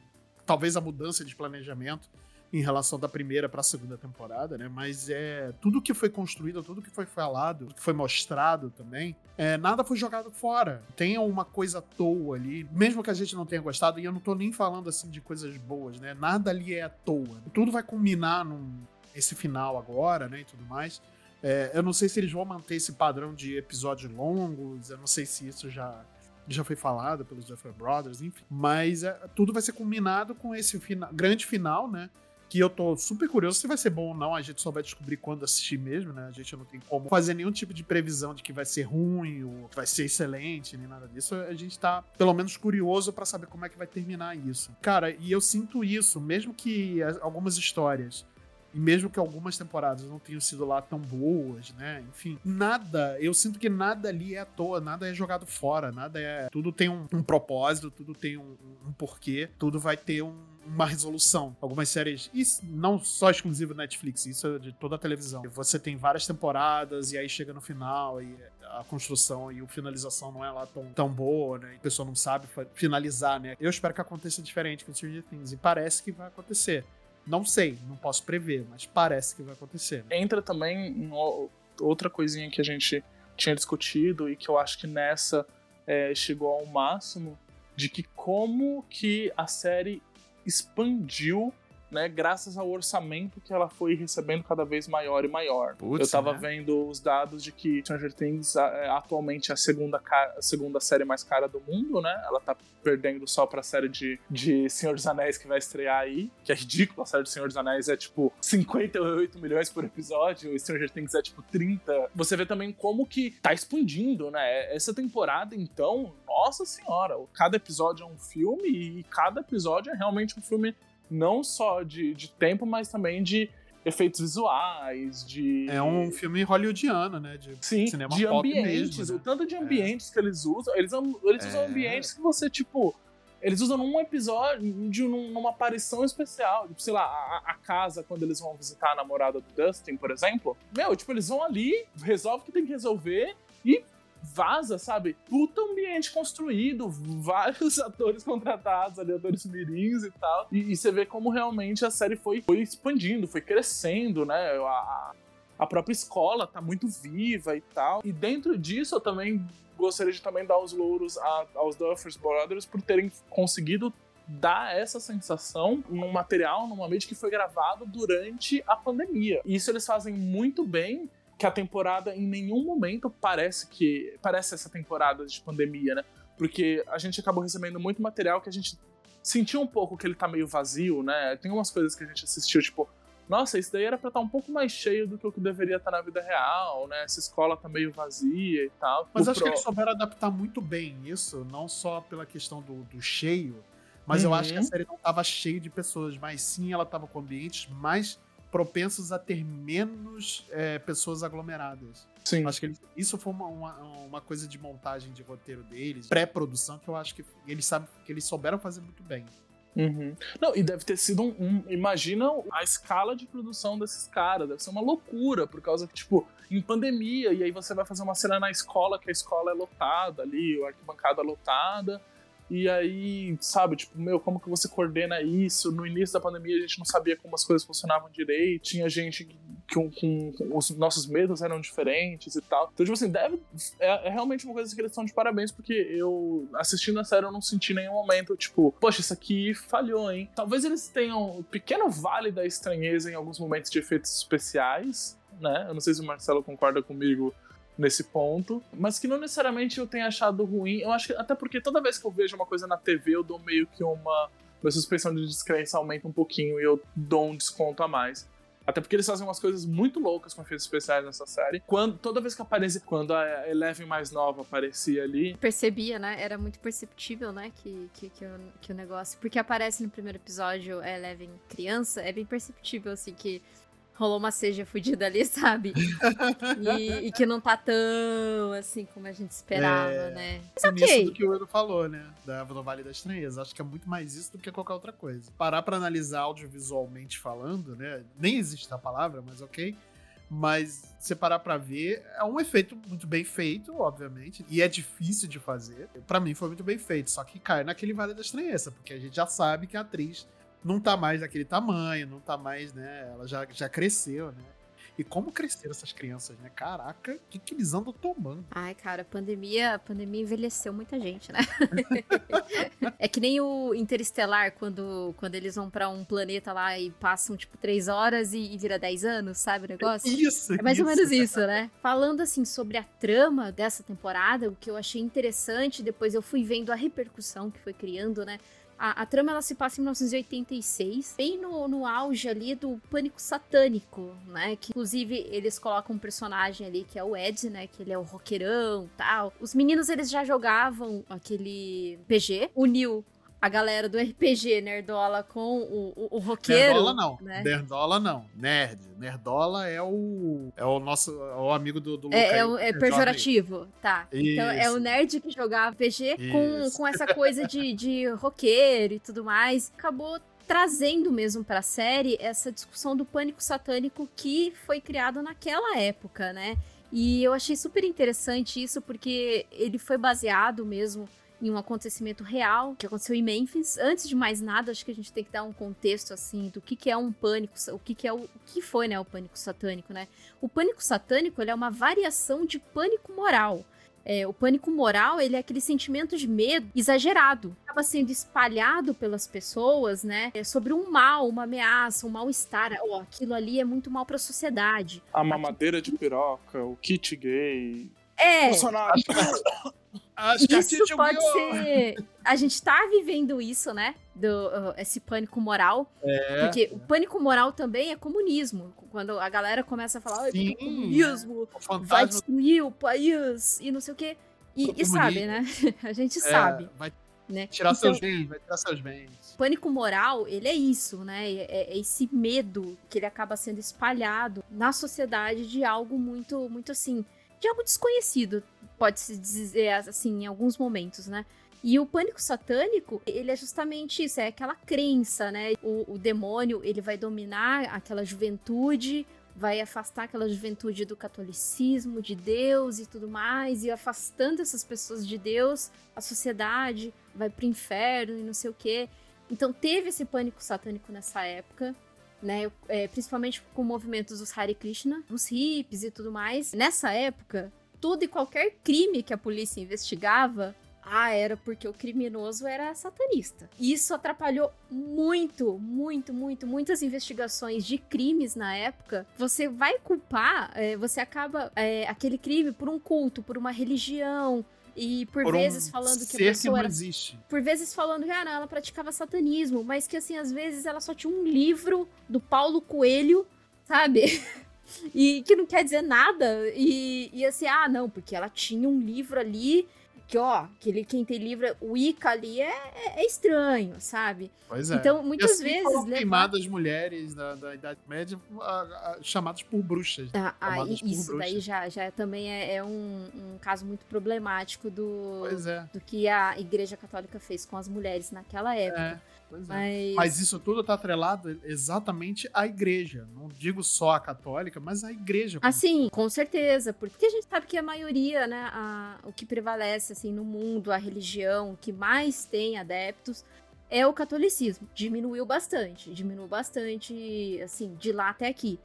talvez a mudança de planejamento em relação da primeira para a segunda temporada, né? Mas é tudo que foi construído, tudo que foi falado, que foi mostrado também, é, nada foi jogado fora. Tem uma coisa à toa ali, mesmo que a gente não tenha gostado, e eu não tô nem falando assim de coisas boas, né? Nada ali é à toa. Tudo vai culminar num esse final agora, né? E tudo mais. É, eu não sei se eles vão manter esse padrão de episódios longos, eu não sei se isso já, já foi falado pelos Duffer Brothers, enfim. Mas é, tudo vai ser combinado com esse fina grande final, né? Que eu tô super curioso se vai ser bom ou não. A gente só vai descobrir quando assistir mesmo, né? A gente não tem como fazer nenhum tipo de previsão de que vai ser ruim ou que vai ser excelente, nem nada disso. A gente tá, pelo menos, curioso para saber como é que vai terminar isso. Cara, e eu sinto isso, mesmo que as- algumas histórias e mesmo que algumas temporadas não tenham sido lá tão boas, né? Enfim, nada, eu sinto que nada ali é à toa, nada é jogado fora, nada é. Tudo tem um, um propósito, tudo tem um, um porquê, tudo vai ter um, uma resolução. Algumas séries, e não só exclusivo Netflix, isso é de toda a televisão. Você tem várias temporadas e aí chega no final e a construção e a finalização não é lá tão, tão boa, né? A pessoa não sabe finalizar, né? Eu espero que aconteça diferente com Stranger Things e parece que vai acontecer. Não sei, não posso prever, mas parece que vai acontecer. Né? Entra também outra coisinha que a gente tinha discutido e que eu acho que nessa é, chegou ao máximo de que como que a série expandiu né, graças ao orçamento que ela foi recebendo cada vez maior e maior. Putz, eu tava né? vendo os dados de que Stranger Things é, atualmente é a segunda, a segunda série mais cara do mundo, né? Ela tá perdendo só pra série de, de Senhor dos Anéis que vai estrear aí, que é ridículo, a série de Senhor dos Anéis é tipo 58 milhões por episódio, e Stranger Things é tipo 30. Você vê também como que tá expandindo, né? Essa temporada, então, nossa senhora, cada episódio é um filme e cada episódio é realmente um filme não só de, de tempo, mas também de efeitos visuais, de. É um filme hollywoodiano, né? De Sim, cinema de ambientes. Mesmo, né? O tanto de é. ambientes é. que eles usam. Eles, eles usam é. ambientes que você, tipo. Eles usam num episódio, de, numa aparição especial. Tipo, sei lá, a, a, casa, quando eles vão visitar a namorada do Dustin, por exemplo. Meu, tipo, eles vão ali, resolve o que tem que resolver e vaza, sabe? Puta ambiente construído, vários atores contratados ali, atores mirins e tal. E, e, você vê como realmente a série foi, foi expandindo, foi crescendo, né? A, a própria escola tá muito viva e tal. E dentro disso eu também gostaria de também dar os louros a, aos Duffers Brothers por terem conseguido dar essa sensação num material, numa mídia que foi gravado durante a pandemia. Isso eles fazem muito bem que a temporada em nenhum momento parece que parece essa temporada de pandemia, né? Porque a gente acabou recebendo muito material que a gente sentiu um pouco que ele tá meio vazio, né? Tem umas coisas que a gente assistiu, tipo, nossa, isso daí era pra estar tá um pouco mais cheio do que o que deveria estar tá na vida real, né? Essa escola tá meio vazia e tal. Mas o acho pro... que eles souberam adaptar muito bem isso, não só pela questão do, do cheio, mas uhum. eu acho que a uhum. série não tava cheia de pessoas, mas sim ela tava com ambientes mais propensos a ter menos é, pessoas aglomeradas. Sim. Acho que eles, isso foi uma, uma, uma, coisa de montagem de roteiro deles, pré-produção, que eu acho que eles sabem que eles souberam fazer muito bem. Uhum. Não, e deve ter sido um, um, Imagina a escala de produção desses caras. Deve ser uma loucura, por causa que, tipo, em pandemia, e aí você vai fazer uma cena na escola, que a escola é lotada ali, a arquibancada lotada, e aí, sabe, tipo, meu, como que você coordena isso? No início da pandemia a gente não sabia como as coisas funcionavam direito, tinha gente que com, os nossos medos eram diferentes e tal. Então, tipo assim, deve. É, é, realmente uma coisa que eles estão de parabéns, porque eu, assistindo a série, eu não senti nenhum momento, tipo, poxa, isso aqui falhou, hein? Talvez eles tenham um pequeno vale da estranheza em alguns momentos de efeitos especiais, né? Eu não sei se o Marcelo concorda comigo nesse ponto, mas que não necessariamente eu tenha achado ruim. Eu acho que até porque toda vez que eu vejo uma coisa na TV, eu dou meio que uma minha suspensão de descrença aumenta um pouquinho e eu dou um desconto a mais. Até porque eles fazem umas coisas muito loucas com efeitos especiais nessa série. Quando, toda vez que aparece, quando a Eleven mais nova aparecia ali. Percebia, né? Era muito perceptível, né? Que, que, que, o, que o negócio. Porque aparece no primeiro episódio a Eleven criança, é bem perceptível, assim, que rolou uma seja fudida ali, sabe? e, e, que não tá tão assim como a gente esperava, é, né? Mas ok. do que o Edu falou, né? Da, do Vale da Estranheza. Acho que é muito mais isso do que qualquer outra coisa. Parar pra analisar audiovisualmente falando, né? Nem existe a palavra, mas ok. Mas se parar pra ver, é um efeito muito bem feito, obviamente. E é difícil de fazer. para mim foi muito bem feito. Só que cai naquele Vale da Estranheza, porque a gente já sabe que a atriz não tá mais daquele tamanho, não tá mais, né? Ela já, já cresceu, né? E como cresceram essas crianças, né? Caraca, o que, que eles andam tomando? Ai, cara, a pandemia, a pandemia envelheceu muita gente, né? é que nem o Interestelar, quando, quando eles vão para um planeta lá e passam, tipo, três horas e, e vira dez anos, sabe o negócio? Isso, É mais isso. ou menos isso, né? Falando, assim, sobre a trama dessa temporada, o que eu achei interessante, depois eu fui vendo a repercussão que foi criando, né? A, a, trama ela se passa em 1986, bem no, no auge ali do pânico satânico, né? Que inclusive eles colocam um personagem ali que é o Ed, né? Que ele é o roqueirão tal. Os meninos eles já jogavam aquele PG. O Neil a galera do RPG Nerdola com o, o, o roqueiro. Nerdola não. Né? Nerdola não. Nerd. Nerdola é o. É o nosso. É o amigo do, do É, é, o, é pejorativo. Tá. Isso. Então é o nerd que jogava RPG com, com essa coisa de, de roqueiro e tudo mais. Acabou trazendo mesmo para a série essa discussão do pânico satânico que foi criado naquela época, né? E eu achei super interessante isso porque ele foi baseado mesmo em um acontecimento real que aconteceu em Memphis. Antes de mais nada, acho que a gente tem que dar um contexto assim do que, que é um pânico, o que, que é o, o que foi, né, o pânico satânico, né? O pânico satânico é uma variação de pânico moral. É, o pânico moral, ele é aquele sentimento de medo exagerado. Acaba sendo espalhado pelas pessoas, né? É sobre um mal, uma ameaça, um mal-estar. Oh, aquilo ali é muito mal para a sociedade. A mamadeira de piroca, o kit gay. É. Bolsonaro. As isso pode ser. A gente tá vivendo isso, né? Do, uh, esse pânico moral. É, porque o pânico moral também é comunismo. Quando a galera começa a falar, Sim, comunismo o vai destruir o país e não sei o quê. E, e sabe, né? A gente é, sabe. Vai Né? tirar Então, seus bens, vai tirar seus bens. pânico moral, ele é isso, né? É, é esse medo que ele acaba sendo espalhado na sociedade de algo muito, muito assim, de algo desconhecido, pode-se dizer assim, em alguns momentos, né? E o pânico satânico, ele é justamente isso, é aquela crença, né? O, o demônio, ele vai dominar aquela juventude, vai afastar aquela juventude do catolicismo, de Deus e tudo mais, e afastando essas pessoas de Deus, a sociedade vai pro inferno e não sei o quê. Então teve esse pânico satânico nessa época, né? É, principalmente com movimentos dos Hare Krishna, os hippies e tudo mais. Nessa época, tudo e qualquer crime que a polícia investigava, ah, era porque o criminoso era satanista. Isso atrapalhou muito, muito, muito, muitas investigações de crimes na época. Você vai culpar, é, você acaba é, aquele crime por um culto, por uma religião. E por, Por um vezes falando que a ser que pessoa não era existe. por vezes falando que ah, não, ela praticava satanismo, mas que assim, às vezes ela só tinha um livro do Paulo Coelho, sabe? E que não quer dizer nada. E, e assim, ah, não, porque ela tinha um livro ali que, ó, aquele, quem tem livro, o Ica ali é, é- é estranho, sabe? Pois é. Então, muitas assim vezes. levar- queimadas mulheres da, da Idade Média ah, ah, chamadas por bruxas. Ah, ah, isso daí bruxas. já, já também é, é um, um caso muito problemático do, é. do que a Igreja Católica fez com as mulheres naquela época. É, pois é. Mas, Mas isso tudo tá atrelado exatamente à igreja. Não digo só a católica, mas à igreja. Assim, com certeza, porque a gente sabe que a maioria, né, a- o que prevalece assim no mundo, a religião que mais tem adeptos é o catolicismo. Diminuiu bastante, diminuiu bastante, assim, de lá até aqui.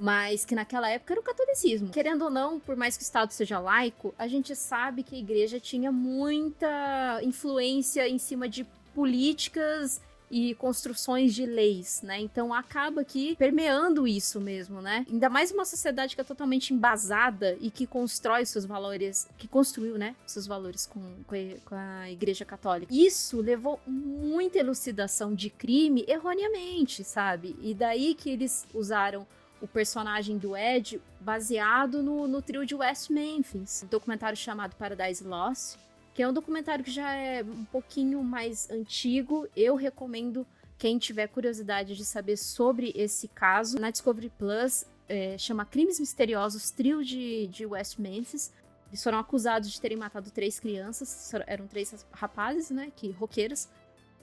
Mas que naquela época era o catolicismo. Querendo ou não, por mais que o Estado seja laico, a gente sabe que a igreja tinha muita influência em cima de políticas e construções de leis, né? Então acaba aqui permeando isso mesmo, né? Ainda mais uma sociedade que é totalmente embasada e que constrói seus valores, que construiu, né? Seus valores com, com a Igreja Católica. Isso levou muita elucidação de crime erroneamente, sabe? E daí que eles usaram o personagem do Ed baseado no, no trio de West Memphis, um documentário chamado Paradise Lost, que é um documentário que já é um pouquinho mais antigo. Eu recomendo quem tiver curiosidade de saber sobre esse caso. Na Discovery Plus, é, chama Crimes Misteriosos, trio de, de West Memphis. Eles foram acusados de terem matado três crianças, eram três rapazes, né, que roqueiros,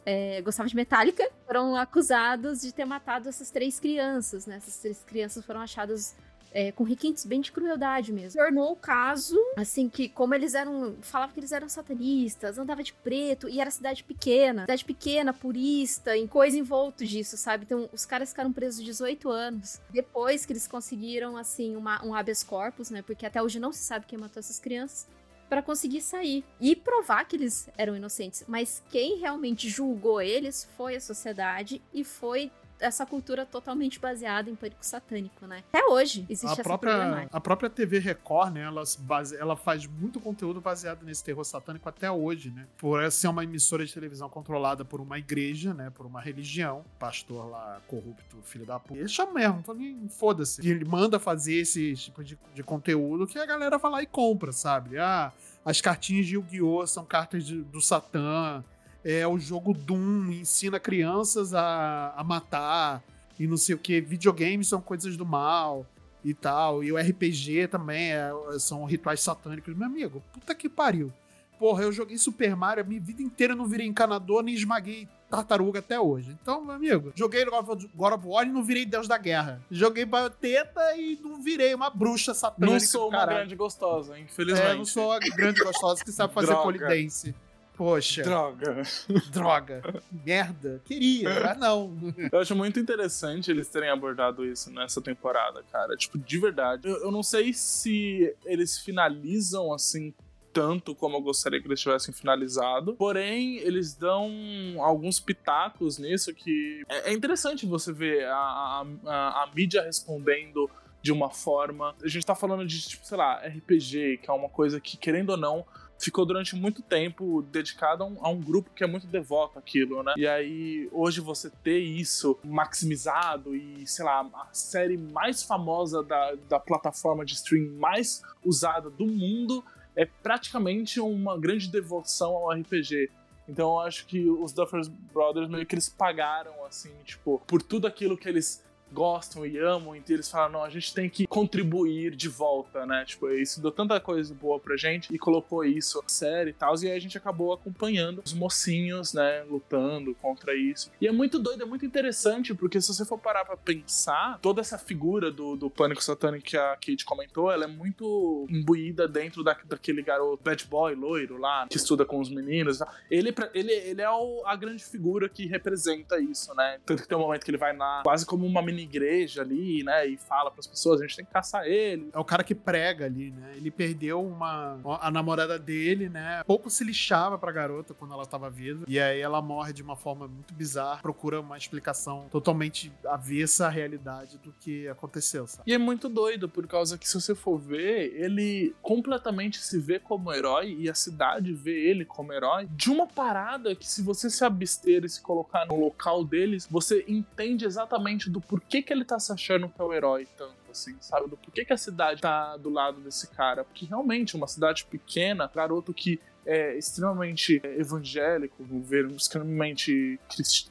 é, gostavam de Metallica. Foram acusados de ter matado essas três crianças, né, essas três crianças foram achadas é, com requintes bem de crueldade mesmo. Tornou o caso, assim, que como eles eram. Falavam que eles eram satanistas, andava de preto, e era cidade pequena. Cidade pequena, purista, em coisa envolto disso, sabe? Então, os caras ficaram presos 18 anos. Depois que eles conseguiram, assim, uma, um habeas corpus, né? Porque até hoje não se sabe quem matou essas crianças. Pra conseguir sair e provar que eles eram inocentes. Mas quem realmente julgou eles foi a sociedade e foi essa cultura totalmente baseada em pânico satânico, né? Até hoje existe A essa própria, problemática. a própria TV Record, né, ela, se base, ela faz muito conteúdo baseado nesse terror satânico até hoje, né? Por ser uma emissora de televisão controlada por uma igreja, né, por uma religião, pastor lá corrupto, filho da puta. Deixa mesmo, fala, "Ih, foda-se. Ele manda fazer esse tipo de, de conteúdo que a galera vai lá e compra, sabe? Ah, as cartinhas de Yu-Gi-Oh! são cartas de- do Satã. É, o jogo Doom ensina crianças a, a matar e não sei o que. Videogames são coisas do mal e tal. E o RPG também é- são rituais satânicos. Meu amigo, puta que pariu. Porra, eu joguei Super Mario a minha vida inteira, não virei encanador nem esmaguei tartaruga até hoje. Então, meu amigo, joguei God of War e não virei Deus da Guerra. Joguei teta e não virei uma bruxa satânica. Não sou uma grande gostosa, infelizmente. É, não sou a grande gostosa que sabe fazer polidense. Poxa. Droga. Droga. Merda. Queria, mas não. Eu acho muito interessante eles terem abordado isso nessa temporada, cara. Tipo, de verdade. Eu, eu não sei se eles finalizam assim tanto como eu gostaria que eles tivessem finalizado. Porém, eles dão alguns pitacos nisso que é, é interessante você ver a, a, a, a mídia respondendo de uma forma. A gente tá falando de, tipo, sei lá, RPG, que é uma coisa que, querendo ou não, ficou durante muito tempo dedicado a um, a um, grupo que é muito devoto àquilo, né? E aí, hoje você ter isso maximizado e, sei lá, a série mais famosa da, da plataforma de stream mais usada do mundo é praticamente uma grande devoção ao RPG. Então eu acho que os Duffers Brothers meio que eles pagaram, assim, tipo, por tudo aquilo que eles gostam e amam, então eles falam, não, a gente tem que contribuir de volta, né? Tipo, isso deu tanta coisa boa pra gente e colocou isso na série e tal, e aí a gente acabou acompanhando os mocinhos, né, lutando contra isso. E é muito doido, é muito interessante, porque se você for parar pra pensar, toda essa figura do, do pânico satânico que a Kate comentou, ela é muito imbuída dentro da, daquele garoto bad boy loiro lá, que estuda com os meninos. Ele, ele, ele é o, a grande figura que representa isso, né? Tanto que tem um momento que ele vai na quase como uma mini igreja ali, né? E fala para as pessoas, a gente tem que caçar ele. É o cara que prega ali, né? Ele perdeu uma a namorada dele, né? Pouco se lixava pra garota quando ela tava viva. E aí ela morre de uma forma muito bizarra, procura uma explicação totalmente avessa à realidade do que aconteceu, sabe? E é muito doido, por causa que se você for ver, ele completamente se vê como herói e a cidade vê ele como herói de uma parada que se você se abster e se colocar no local deles, você entende exatamente do porquê porquê que ele tá se achando que é o herói tanto, assim, sabe? Do porquê que a cidade tá do lado desse cara. Porque realmente, uma cidade pequena, garoto que é extremamente evangélico, extremamente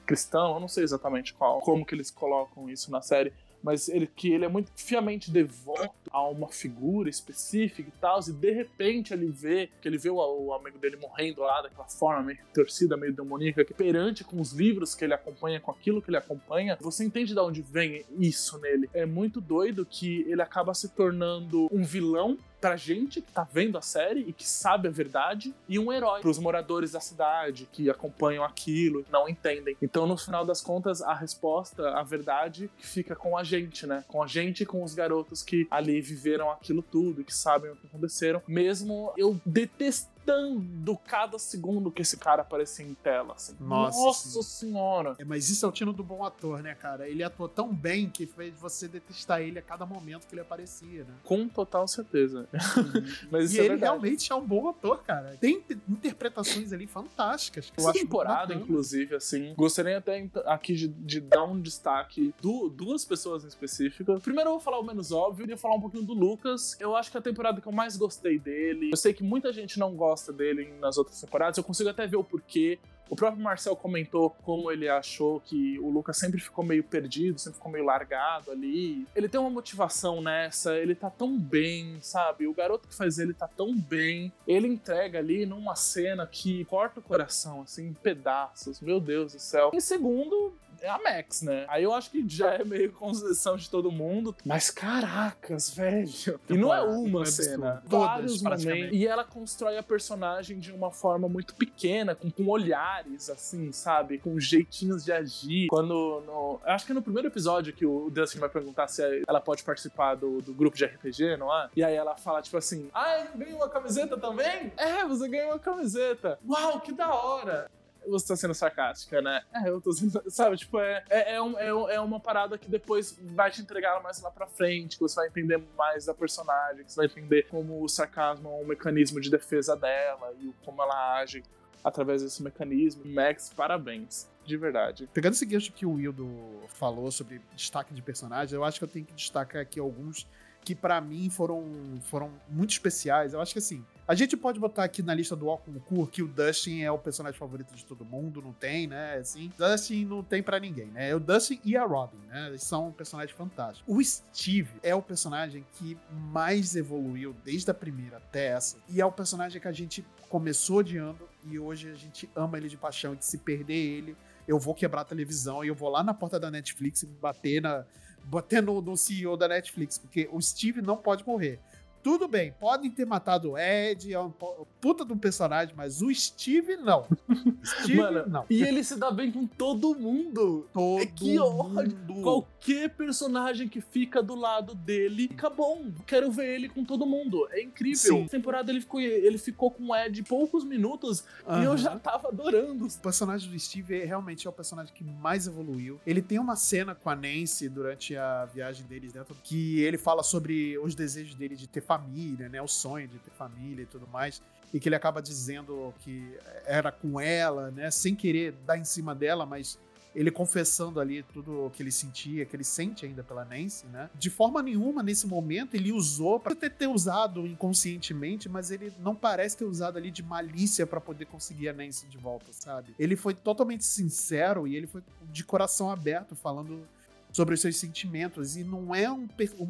cristão, eu não sei exatamente qual, como que eles colocam isso na série, mas ele que ele é muito fiamente devoto a uma figura específica e tal, e de repente ele vê que ele vê o, o, amigo dele morrendo lá daquela forma meio torcida, meio demoníaca, que perante com os livros que ele acompanha, com aquilo que ele acompanha, você entende de onde vem isso nele. É muito doido que ele acaba se tornando um vilão pra gente que tá vendo a série e que sabe a verdade, e um herói pros moradores da cidade que acompanham aquilo, não entendem. Então, no final das contas, a resposta, a verdade, fica com a gente, né? Com a gente e com os garotos que ali viveram aquilo tudo, que sabem o que aconteceram. Mesmo eu detesto matando cada segundo que esse cara aparecia em tela. Assim. Nossa, Nossa senhora. É, mas isso é o tino do bom ator, né, cara? Ele atuou tão bem que fez você detestar ele a cada momento que ele aparecia, né? Com total certeza. Uhum. mas e é ele verdade. realmente é um bom ator, cara. Tem interpretações ali fantásticas. Eu acho temporada, inclusive, assim, gostaria até aqui de, de dar um destaque do duas pessoas em específico. Primeiro eu vou falar o menos óbvio, e falar um pouquinho do Lucas. Eu acho que a temporada que eu mais gostei dele. Eu sei que muita gente não gosta gosta dele nas outras temporadas. Eu consigo até ver o porquê. O próprio Marcel comentou como ele achou que o Lucas sempre ficou meio perdido, sempre ficou meio largado ali. Ele tem uma motivação nessa, ele tá tão bem, sabe? O garoto que faz ele tá tão bem. Ele entrega ali numa cena que corta o coração, assim, em pedaços. Meu Deus do céu. Em segundo, é a Max, né? Aí eu acho que já é meio concessão de todo mundo. Mas caracas, velho. E não é uma é cena. Vários momentos. E ela constrói a personagem de uma forma muito pequena, com, com olhares, assim, sabe? Com jeitinhos de agir. Quando. No, acho que é no primeiro episódio que o Dustin vai perguntar se ela pode participar do, do grupo de RPG, não é? E aí ela fala, tipo assim: Ah, ganhei uma camiseta também? É, você ganhou uma camiseta. Uau, que da hora! Você tá sendo sarcástica, né? É, eu tô sendo. Sabe, tipo, é, é, é, um, é, é uma parada que depois vai te entregar mais lá pra frente, que você vai entender mais da personagem, que você vai entender como o sarcasmo é um mecanismo de defesa dela e como ela age através desse mecanismo. Max, parabéns. De verdade. Pegando esse gancho que o Wildo falou sobre destaque de personagens, eu acho que eu tenho que destacar aqui alguns que para mim foram, foram muito especiais. Eu acho que assim, a gente pode botar aqui na lista do Oculcur que o Dustin é o personagem favorito de todo mundo, não tem, né? Assim, Dustin não tem para ninguém, né? É o Dustin e a Robin, né? Eles são personagens fantásticos. O Steve é o personagem que mais evoluiu desde a primeira até essa. E é o personagem que a gente começou odiando e hoje a gente ama ele de paixão. E se perder ele, eu vou quebrar a televisão e eu vou lá na porta da Netflix e bater na bater no, no CEO da Netflix, porque o Steve não pode morrer. Tudo bem, podem ter matado o Ed, é um puta de um personagem, mas o Steve não. Steve Mano, não. E ele se dá bem com todo mundo. Todo é que ódio. Qualquer personagem que fica do lado dele fica bom. Quero ver ele com todo mundo. É incrível. Sim. Essa temporada ele ficou, ele ficou com o Ed poucos minutos e eu já tava adorando. O personagem do Steve é, realmente é o personagem que mais evoluiu. Ele tem uma cena com a Nancy durante a viagem deles dentro que ele fala sobre os desejos dele de ter família né? O sonho de ter família e tudo mais. E que ele acaba dizendo que era com ela, né? Sem querer dar em cima dela, mas ele confessando ali tudo o que ele sentia, que ele sente ainda pela Nancy, né? De forma nenhuma, nesse momento, ele usou, para ter, ter usado inconscientemente, mas ele não parece ter usado ali de malícia para poder conseguir a Nancy de volta, sabe? Ele foi totalmente sincero e ele foi de coração aberto, falando sobre os seus sentimentos. E não é, um,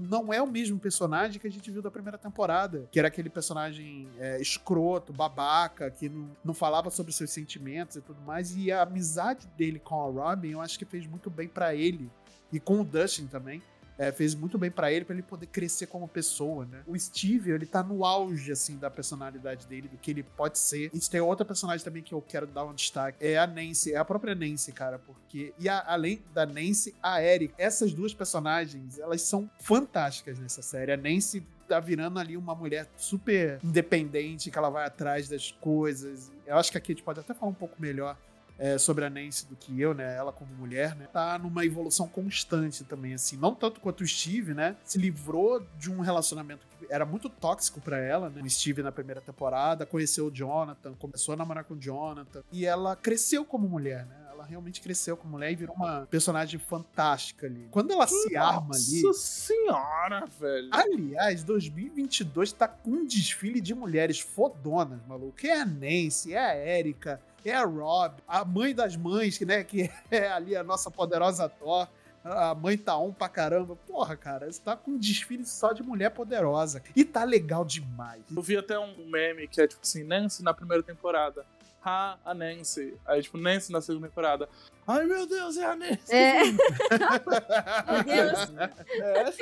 não é o mesmo personagem que a gente viu da primeira temporada, que era aquele personagem é, escroto, babaca, que não, não falava sobre os seus sentimentos e tudo mais. E a amizade dele com a Robin, eu acho que fez muito bem para ele. E com o Dustin também é, fez muito bem para ele, para ele poder crescer como pessoa, né? O Steve, ele tá no auge, assim, da personalidade dele, do que ele pode ser. E tem outra personagem também que eu quero dar um destaque, é a Nancy, é a própria Nancy, cara, porque... E a, além da Nancy, a Eric. Essas duas personagens, elas são fantásticas nessa série. A Nancy tá virando ali uma mulher super independente, que ela vai atrás das coisas. Eu acho que aqui a gente pode até falar um pouco melhor é, sobre a Nancy do que eu, né? Ela como mulher, né? Tá numa evolução constante também, assim. Não tanto quanto o Steve, né? Se livrou de um relacionamento que era muito tóxico para ela, né? O Steve na primeira temporada, conheceu o Jonathan, começou a namorar com o Jonathan. E ela cresceu como mulher, né? Ela realmente cresceu como mulher e virou uma personagem fantástica ali. Quando ela Nossa se arma ali. Nossa senhora, velho. Aliás, 2022 tá com um desfile de mulheres fodonas, maluco. É a Nancy, é a Erika é a Rob, a mãe das mães, né, que é ali a nossa poderosa Thor. A mãe tá on pra caramba. Porra, cara, você tá com um desfile só de mulher poderosa. E tá legal demais. Eu vi até um meme que é tipo assim: Nancy na primeira temporada. Ha, a Nancy. Aí, tipo, Nancy na segunda temporada. Ai, meu Deus, é a Nancy. É. meu Deus. É.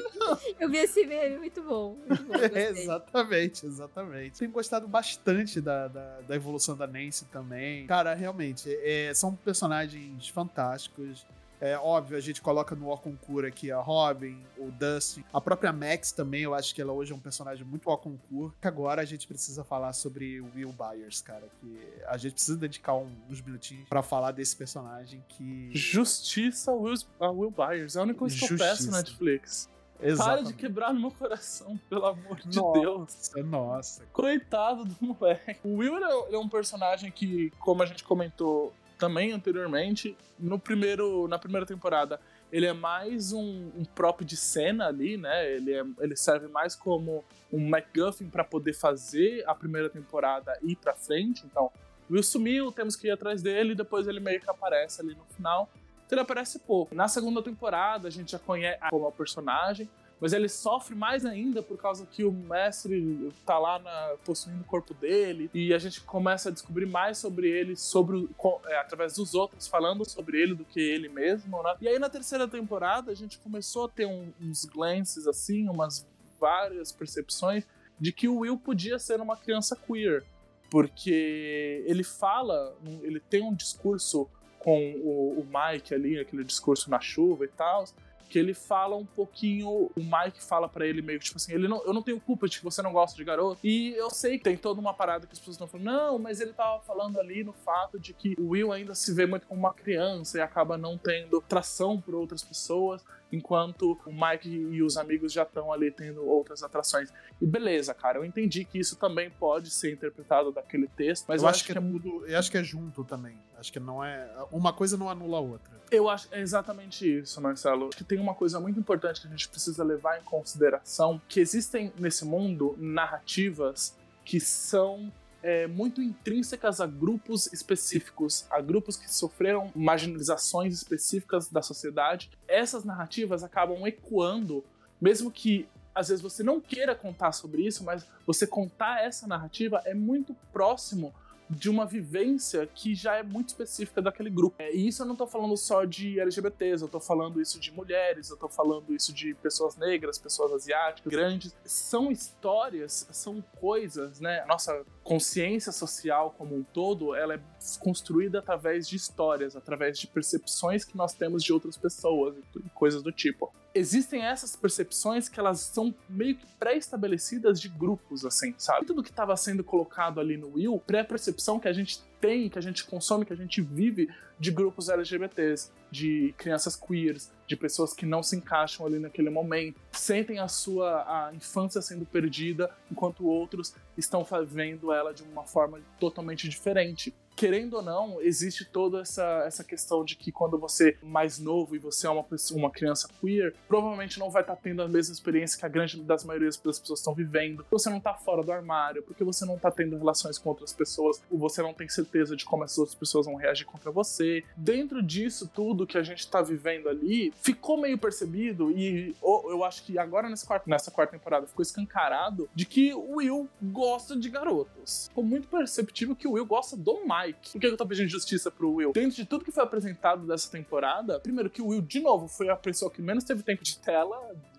Eu vi esse meme, muito bom. Muito bom é, exatamente, exatamente. Tenho gostado bastante da, da, da, evolução da Nancy também. Cara, realmente, é, são personagens fantásticos. É óbvio, a gente coloca no Orconcourt aqui a Robin, o Dustin, a própria Max também, eu acho que ela hoje é um personagem muito Orconcourt. Que agora a gente precisa falar sobre o Will Byers, cara, que a gente precisa dedicar uns minutinhos para falar desse personagem que. Justiça a Will, a Will Byers, é a única coisa que eu peço na Netflix. Exatamente. Para de quebrar no meu coração, pelo amor de nossa, Deus. Nossa. Coitado do moleque. O Will é um personagem que, como a gente comentou também anteriormente, no primeiro, na primeira temporada, ele é mais um, um prop de cena ali, né? Ele, é, ele serve mais como um MacGuffin para poder fazer a primeira temporada ir para frente. Então, Will sumiu, temos que ir atrás dele, depois ele meio que aparece ali no final. Então ele aparece pouco. Na segunda temporada, a gente já conhece como é o personagem, mas ele sofre mais ainda por causa que o mestre tá lá na, possuindo o corpo dele e a gente começa a descobrir mais sobre ele, sobre é, através dos outros falando sobre ele do que ele mesmo, né? E aí na terceira temporada a gente começou a ter um, uns glances assim, umas várias percepções de que o Will podia ser uma criança queer, porque ele fala, ele tem um discurso com o, o Mike ali, aquele discurso na chuva e tal, que ele fala um pouquinho, o Mike fala para ele meio tipo assim, ele não, eu não tenho culpa de que você não gosta de garoto. E eu sei que tem toda uma parada que as pessoas estão falando, não, mas ele tava falando ali no fato de que o Will ainda se vê muito como uma criança e acaba não tendo tração por outras pessoas enquanto o Mike e os amigos já estão ali tendo outras atrações. E beleza, cara, eu entendi que isso também pode ser interpretado daquele texto, mas eu, eu acho, que, que é tudo, eu acho que é junto também. Acho que não é uma coisa não anula a outra. Eu acho é exatamente isso, Marcelo. Acho que tem uma coisa muito importante que a gente precisa levar em consideração, que existem nesse mundo narrativas que são é, muito intrínsecas a grupos específicos, a grupos que sofreram marginalizações específicas da sociedade. Essas narrativas acabam ecoando, mesmo que às vezes você não queira contar sobre isso, mas você contar essa narrativa é muito próximo de uma vivência que já é muito específica daquele grupo. É, e isso eu não tô falando só de LGBTs, eu tô falando isso de mulheres, eu tô falando isso de pessoas negras, pessoas asiáticas, grandes. São histórias, são coisas, né? Nossa consciência social como um todo, ela é construída através de histórias, através de percepções que nós temos de outras pessoas e coisas do tipo existem essas percepções que elas são meio que pré-estabelecidas de grupos, assim, sabe? Tudo que estava sendo colocado ali no Will, pré-percepção que a gente tem, que a gente consome, que a gente vive de grupos LGBTs, de crianças queers, de pessoas que não se encaixam ali naquele momento, sentem a sua a infância sendo perdida, enquanto outros estão vendo ela de uma forma totalmente diferente querendo ou não, existe toda essa, essa questão de que quando você é mais novo e você é uma, pessoa, uma criança queer, provavelmente não vai estar tá tendo a mesma experiência que a grande das maiorias das pessoas estão vivendo. Você não está fora do armário, porque você não está tendo relações com outras pessoas, ou você não tem certeza de como as outras pessoas vão reagir contra você. Dentro disso tudo que a gente está vivendo ali, ficou meio percebido e eu acho que agora nessa quarta, nessa quarta temporada ficou escancarado de que o Will gosta de garotos. Ficou muito perceptível que o Will gosta do Mike. Mike. Por que eu tô pedindo justiça pro Will? Dentro de tudo que foi apresentado dessa temporada, primeiro que o Will, de novo, foi a pessoa que menos teve tempo de tela,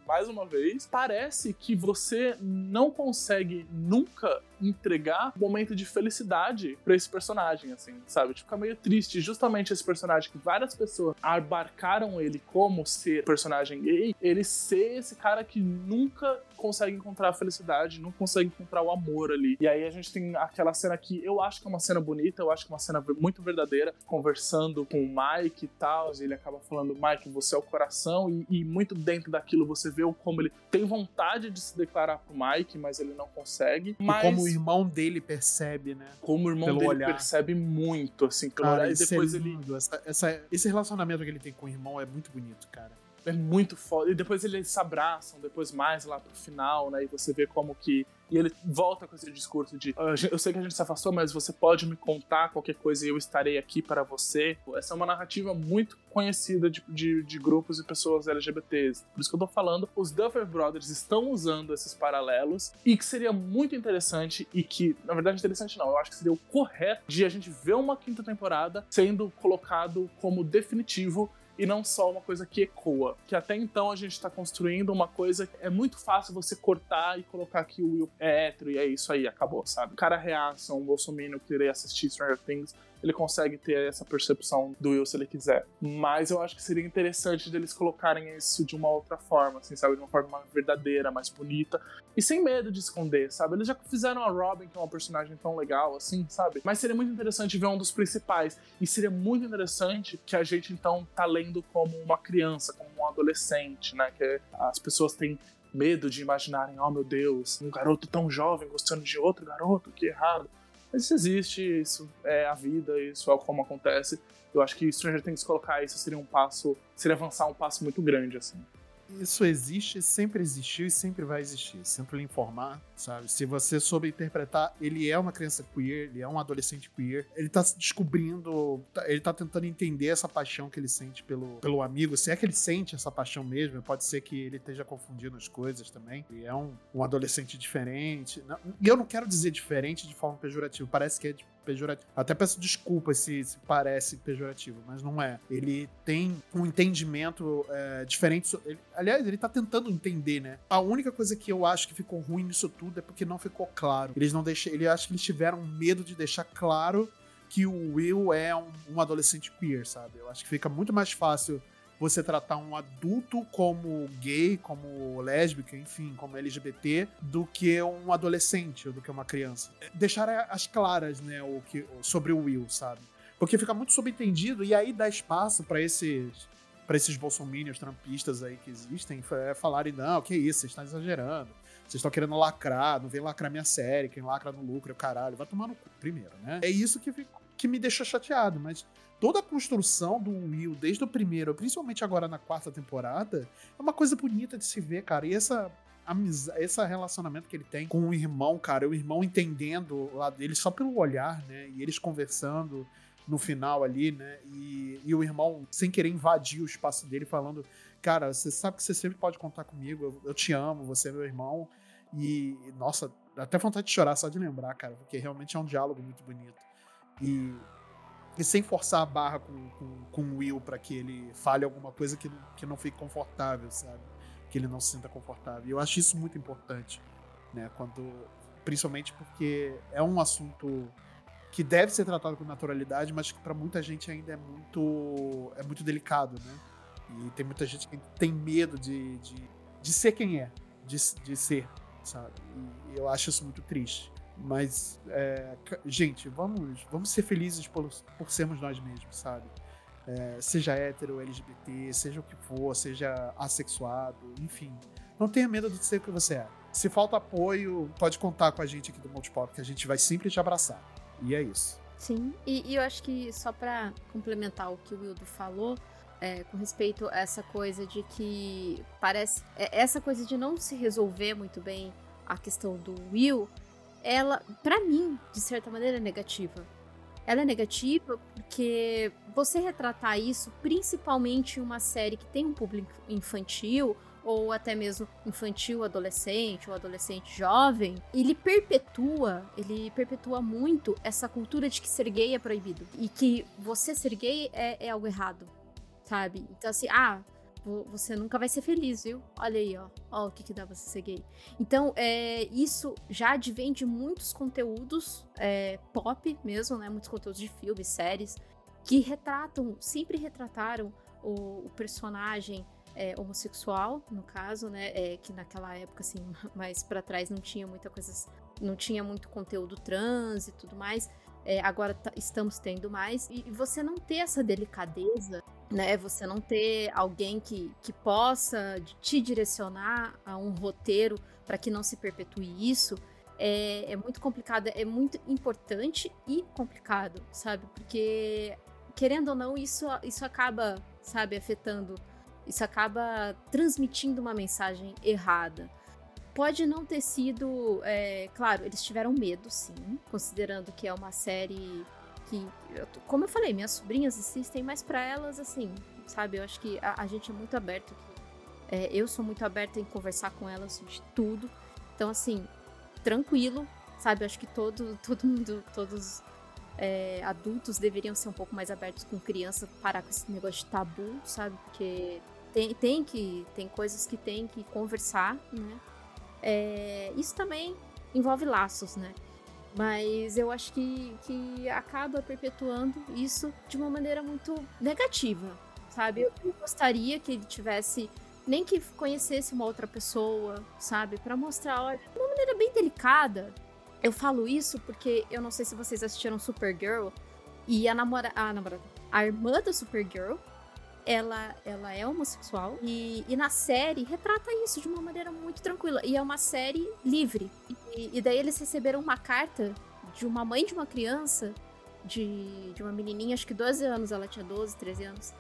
mais uma vez, parece que você não consegue nunca entregar um momento de felicidade para esse personagem, assim, sabe? Tipo, fica meio triste. Justamente esse personagem que várias pessoas abarcaram ele como ser personagem gay, ele ser esse cara que nunca consegue encontrar a felicidade, não consegue encontrar o amor ali. E aí a gente tem aquela cena que eu acho que é uma cena bonita, eu acho que é uma cena muito verdadeira, conversando com o Mike e tal, e ele acaba falando, Mike, você é o coração, e, e muito dentro daquilo você vê como ele tem vontade de se declarar pro Mike, mas ele não consegue. Mas... E como o irmão dele percebe, né? Como o irmão Pelo dele olhar. percebe muito, assim, pelo cara, olhar, e depois é ele... Essa, essa, esse relacionamento que ele tem com o irmão é muito bonito, cara é muito foda. E depois eles se abraçam, depois mais lá pro final, né? E você vê como que. E ele volta com esse discurso de ah, eu sei que a gente se afastou, mas você pode me contar qualquer coisa e eu estarei aqui para você. Essa é uma narrativa muito conhecida de, de, de, grupos e pessoas LGBTs. Por isso que eu tô falando, os Duffer Brothers estão usando esses paralelos e que seria muito interessante e que, na verdade, interessante não, eu acho que seria o correto de a gente ver uma quinta temporada sendo colocado como definitivo e não só uma coisa que ecoa. Que até então a gente tá construindo uma coisa que é muito fácil você cortar e colocar que o Will é hétero e é isso aí, acabou, sabe? O cara reaça um bolsominion que irei assistir Stranger Things ele consegue ter essa percepção do Will se ele quiser. Mas eu acho que seria interessante deles colocarem isso de uma outra forma, assim, sabe? De uma forma verdadeira, mais bonita. E sem medo de esconder, sabe? Eles já fizeram a Robin, que é uma personagem tão legal, assim, sabe? Mas seria muito interessante ver um dos principais. E seria muito interessante que a gente, então, tá lendo como uma criança, como um adolescente, né? Que as pessoas têm medo de imaginarem, oh meu Deus, um garoto tão jovem gostando de outro garoto, que errado. Mas isso existe, isso é a vida, isso é como acontece. Eu acho que Stranger Things colocar isso seria um passo, seria avançar um passo muito grande, assim isso existe, sempre existiu e sempre vai existir. Sempre lhe informar, sabe? Se você soube interpretar, ele é uma criança queer, ele é um adolescente queer, ele tá se descobrindo, tá, ele tá tentando entender essa paixão que ele sente pelo, pelo amigo. Se é que ele sente essa paixão mesmo, pode ser que ele esteja confundindo as coisas também. Ele é um, um adolescente diferente. E eu não quero dizer diferente de forma pejorativa, parece que é pejorativo. Até peço desculpas se, se, parece pejorativo, mas não é. Ele tem um entendimento é, diferente. Ele, aliás, ele tá tentando entender, né? A única coisa que eu acho que ficou ruim nisso tudo porque não ficou claro. Eles não deixam. Ele acho que eles tiveram medo de deixar claro que o Will é um, um adolescente queer, sabe? Eu acho que fica muito mais fácil você tratar um adulto como gay, como lésbica, enfim, como LGBT, do que um adolescente do que uma criança. Deixar as claras, né, o que, sobre o Will, sabe? Porque fica muito subentendido e aí dá espaço para esses para esses bolsominions trampistas aí que existem é, falarem, não, que isso, vocês estão exagerando. Vocês estão querendo lacrar, não vem lacrar minha série, quem lacra no lucro é o caralho. Vai tomar no cu primeiro, né? É isso que, que me deixa chateado, mas toda a construção do Will, desde o primeiro, principalmente agora na quarta temporada, é uma coisa bonita de se ver, cara. E essa amizade, esse relacionamento que ele tem com o irmão, cara, o irmão entendendo lá dele só pelo olhar, né? E eles conversando no final ali, né? E, e o irmão, sem querer invadir o espaço dele, falando: Cara, você sabe que você sempre pode contar comigo, eu, eu te amo, você é meu irmão. E, nossa, dá até vontade de chorar só de lembrar, cara, porque realmente é um diálogo muito bonito. E, e sem forçar a barra com, com, com o Will para que ele fale alguma coisa que, que não fique confortável, sabe? Que ele não se sinta confortável. E eu acho isso muito importante, né? Quando, principalmente porque é um assunto que deve ser tratado com naturalidade, mas que para muita gente ainda é muito é muito delicado, né? E tem muita gente que tem medo de, de, de ser quem é, de, de ser, sabe? E eu acho isso muito triste. Mas, é, gente, vamos, vamos ser felizes por, por sermos nós mesmos, sabe? É, seja hétero, LGBT, seja o que for, seja assexuado, enfim. Não tenha medo de ser o que você é. Se falta apoio, pode contar com a gente aqui do Multipop, que a gente vai sempre te abraçar. E é isso. Sim, e, e eu acho que só para complementar o que o Wildo falou, é, com respeito a essa coisa de que parece. É, essa coisa de não se resolver muito bem a questão do Will, ela, para mim, de certa maneira, é negativa. Ela é negativa porque você retratar isso, principalmente em uma série que tem um público infantil, ou até mesmo infantil, adolescente, ou adolescente jovem, ele perpetua, ele perpetua muito essa cultura de que ser gay é proibido. E que você ser gay é, é algo errado, sabe? Então, assim, ah, você nunca vai ser feliz, viu? Olha aí, ó. Ó o que, que dá você ser gay. Então, é, isso já advém de muitos conteúdos é, pop mesmo, né? Muitos conteúdos de filmes, séries, que retratam, sempre retrataram o, o personagem é, homossexual, no caso, né? É, que naquela época, assim, mais para trás não tinha muita coisa, não tinha muito conteúdo trans e tudo mais. É, agora estamos tendo mais. E você não ter essa delicadeza né? Você não ter alguém que, que possa te direcionar a um roteiro para que não se perpetue isso é, é muito complicado, é muito importante e complicado, sabe? Porque, querendo ou não, isso, isso acaba, sabe, afetando, isso acaba transmitindo uma mensagem errada. Pode não ter sido. É, claro, eles tiveram medo, sim, considerando que é uma série que, como eu falei, minhas sobrinhas assistem, mas para elas, assim, sabe? Eu acho que a, a gente é muito aberto aqui. É, eu sou muito aberta em conversar com elas de tudo. Então, assim, tranquilo, sabe? Eu acho que todo, todo mundo, todos é, adultos deveriam ser um pouco mais abertos com criança, parar com esse negócio de tabu, sabe? Porque tem, tem que. Tem coisas que tem que conversar, né? É, isso também envolve laços, né? Mas eu acho que, que acaba perpetuando isso de uma maneira muito negativa, sabe? Eu, gostaria que ele tivesse nem que conhecesse uma outra pessoa, sabe? para mostrar, olha, de uma maneira bem delicada. Eu falo isso porque eu não sei se vocês assistiram Supergirl e a namorada, a namorada, a irmã da Supergirl, ela, ela é homossexual e, e na série retrata isso de uma maneira muito tranquila. E é uma série livre. E, e daí eles receberam uma carta de uma mãe de uma criança, de, de uma menininha, acho que 12 anos, ela tinha 12, 13 anos.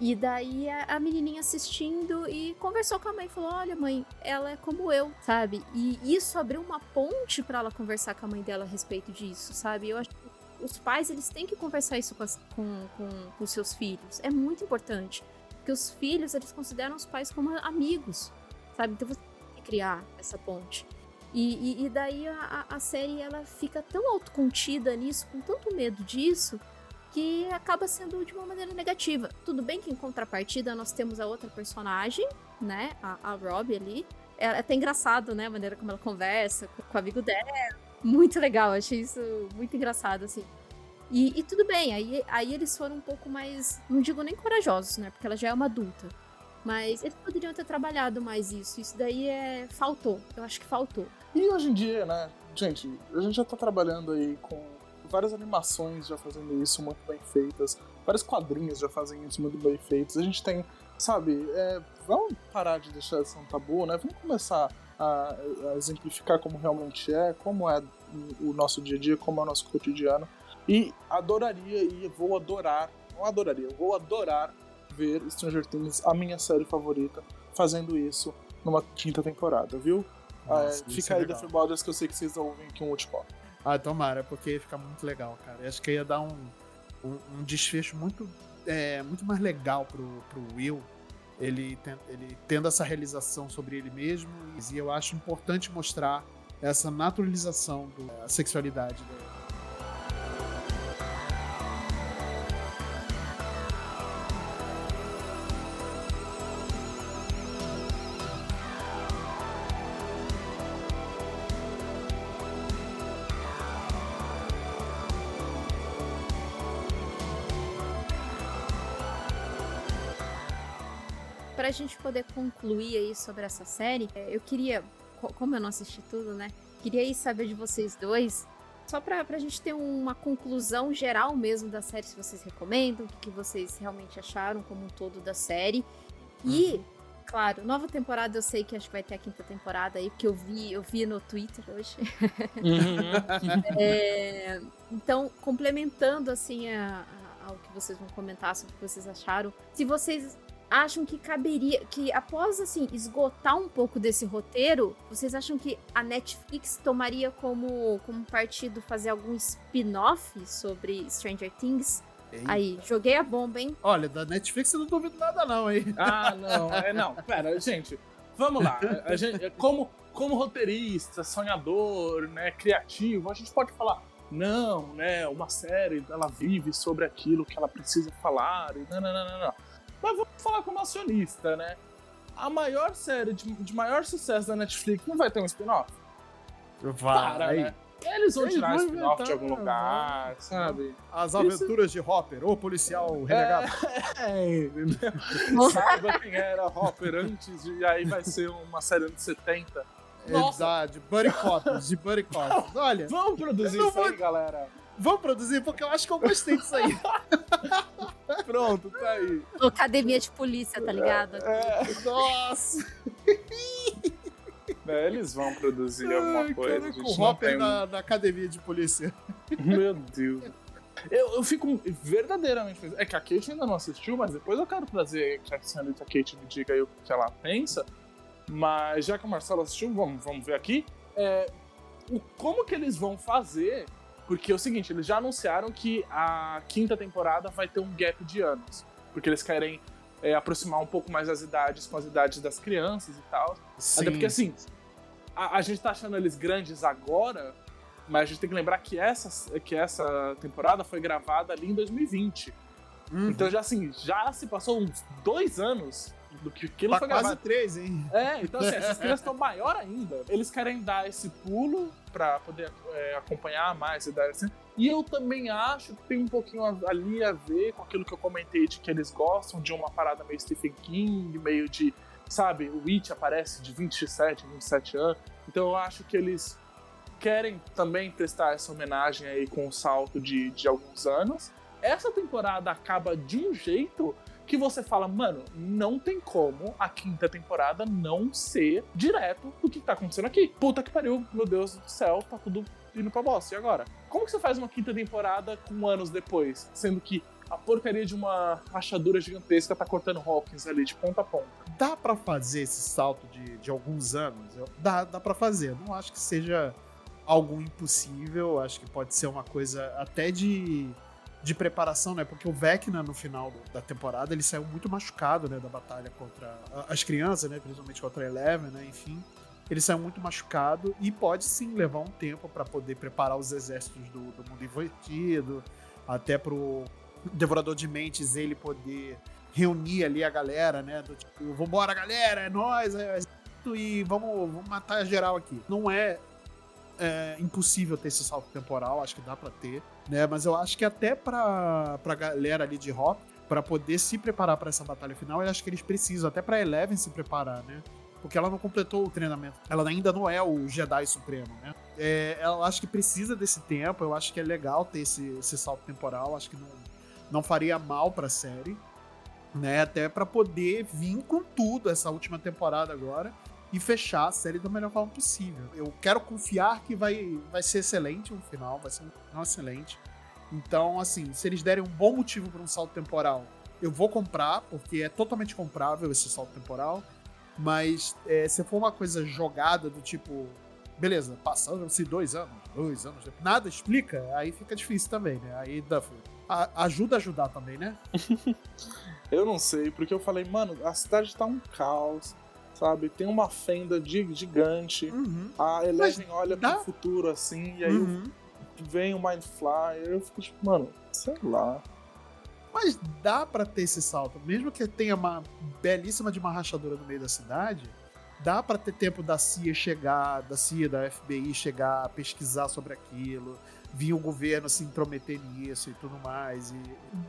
E daí a, a menininha assistindo e conversou com a mãe, falou: "Olha, mãe, ela é como eu", sabe? E isso abriu uma ponte para ela conversar com a mãe dela a respeito disso, sabe? Eu acho os pais eles têm que conversar isso com, as, com, com, com seus filhos. É muito importante. Porque os filhos eles consideram os pais como amigos, sabe? Então você tem que criar essa ponte. E, e, e daí a, a série ela fica tão autocontida nisso, com tanto medo disso, que acaba sendo de uma maneira negativa. Tudo bem que em contrapartida nós temos a outra personagem, né? A, a Robbie ali. É até engraçado, né? A maneira como ela conversa com, com o amigo dela muito legal, achei isso muito engraçado, assim. E, e, tudo bem, aí, aí eles foram um pouco mais, não digo nem corajosos, né? Porque ela já é uma adulta. Mas eles poderiam ter trabalhado mais isso. Isso daí é. faltou. Eu acho que faltou. E hoje em dia, né? Gente, a gente já tá trabalhando aí com várias animações já fazendo isso muito bem feitas, vários quadrinhos já fazem isso muito bem feitos. A gente tem, sabe, é, vamos parar de deixar isso um tabu, né? Vamos começar a, a exemplificar como realmente é, como é o nosso dia a dia, como é o nosso cotidiano. E adoraria e vou adorar, não adoraria, vou adorar ver Stranger Things, a minha série favorita, fazendo isso numa quinta temporada, viu? Nossa, é, fica é aí da Filmoders que eu sei que vocês ouvem aqui um último. Ah, tomara, porque ia ficar muito legal, cara. Eu acho que ia dar um, um, um desfecho muito, é, muito mais legal pro, pro Will ele, ele tendo essa realização sobre ele mesmo, e eu acho importante mostrar essa naturalização da sexualidade dele. Poder concluir aí sobre essa série, é, eu queria, como eu não assisti tudo, né? Queria aí saber de vocês dois, só pra, pra gente ter uma conclusão geral mesmo da série, se vocês recomendam, o que, que vocês realmente acharam como um todo da série. E, uhum. claro, nova temporada eu sei que acho que vai ter a quinta temporada aí, porque eu vi, eu vi no Twitter hoje. Uhum. é, então, complementando assim a, a, ao que vocês vão comentar sobre o que vocês acharam, se vocês acham que caberia, que após assim esgotar um pouco desse roteiro, vocês acham que a Netflix tomaria como como partido fazer algum spin-off sobre Stranger Things? Aí, joguei a bomba, hein? Olha, da Netflix eu não duvido nada não, hein? Ah, não, é não. Pera, gente, vamos lá. A gente, como como roteirista, sonhador, né, criativo, a gente pode falar não, né, uma série, ela vive sobre aquilo que ela precisa falar, e não, não, não, não, não. Mas vamos falar como acionista, né? A maior série de, de maior sucesso da Netflix não vai ter um spin-off? Vai. Para, né? Eles vão Eles tirar um spin-off de algum lugar, sabe? As aventuras Isso... de Hopper, o policial renegado. É, é Saiba quem era Hopper antes, e aí vai ser uma série anos 70. Verdade, Buddy Cops, de Buddy Cops. Olha. Vamos produzir isso vou... aí, galera. Vamos produzir, porque eu acho que eu gostei disso aí. Pronto, tá aí. Academia de polícia, tá ligado? É. Nossa! É, eles vão produzir alguma Ai, coisa. Cara, com o Hopper tem... na, na, academia de polícia. Meu Deus. Eu, eu fico verdadeiramente. É que a Kate ainda não assistiu, mas depois eu quero trazer que a senhorita Kate me diga aí o que ela pensa. Mas já que o Marcelo assistiu, vamos, vamos ver aqui. É, o, como que eles vão fazer porque é o seguinte, eles já anunciaram que a quinta temporada vai ter um gap de anos. Porque eles querem é, aproximar um pouco mais as idades com as idades das crianças e tal. Sim. Até porque, assim, a, a, gente tá achando eles grandes agora, mas a gente tem que lembrar que essa, que essa temporada foi gravada ali em 2020. Uhum. Então, já assim, já se passou uns dois anos do que aquilo tá foi quase gravado. três, hein? É, então assim, essas crianças estão maior ainda. Eles querem dar esse pulo para poder é, acompanhar mais e dar assim. E eu também acho que tem um pouquinho ali a ver com aquilo que eu comentei de que eles gostam de uma parada meio Stephen King, meio de, sabe, o Witch aparece de 27, 27 anos. Então eu acho que eles querem também prestar essa homenagem aí com um salto de, de alguns anos. Essa temporada acaba de um jeito que você fala, mano, não tem como a quinta temporada não ser direto do que tá acontecendo aqui. Puta que pariu, meu Deus do céu, tá tudo indo pra bosta. E agora? Como que você faz uma quinta temporada com anos depois? Sendo que a porcaria de uma rachadura gigantesca tá cortando Hawkins ali de ponta a ponta. Dá para fazer esse salto de, de alguns anos? Dá, dá para fazer. Não acho que seja algo impossível. Acho que pode ser uma coisa até de de preparação, né? Porque o Vecna, no final da temporada, ele saiu muito machucado, né? Da batalha contra as crianças, né? Principalmente contra a Eleven, né? Enfim. Ele saiu muito machucado e pode sim levar um tempo para poder preparar os exércitos do, do mundo invertido, até pro Devorador de Mentes ele poder reunir ali a galera, né? Do tipo, vambora, galera, é nós, é e vamos, vamos matar geral aqui. Não é é impossível ter esse salto temporal, acho que dá para ter, né? Mas eu acho que até pra, pra galera ali de Hop, para poder se preparar para essa batalha final, eu acho que eles precisam, até pra Eleven se preparar, né? Porque ela não completou o treinamento. Ela ainda não é o Jedi Supremo, né? É, ela acho que precisa desse tempo, eu acho que é legal ter esse, esse salto temporal, acho que não, não faria mal pra série, né? Até para poder vir com tudo essa última temporada agora e fechar a série da melhor forma possível. Eu quero confiar que vai, vai ser excelente o final, vai ser um final excelente. Então, assim, se eles derem um bom motivo para um salto temporal, eu vou comprar, porque é totalmente comprável esse salto temporal. Mas é, se for uma coisa jogada do tipo, beleza, passando-se dois anos, dois anos, nada explica, aí fica difícil também, né? Aí Duff, ajuda a ajudar também, né? eu não sei, porque eu falei, mano, a cidade tá um caos sabe? Tem uma fenda gigante. Uhum. A Eleven Mas olha dá? pro futuro assim, e aí uhum. vem o Mind Flyer. Eu fico tipo, mano, sei lá. Mas dá para ter esse salto, mesmo que tenha uma belíssima de uma rachadura no meio da cidade. Dá para ter tempo da CIA chegar, da CIA, da FBI chegar, pesquisar sobre aquilo, vir o governo se intrometer nisso e tudo mais. E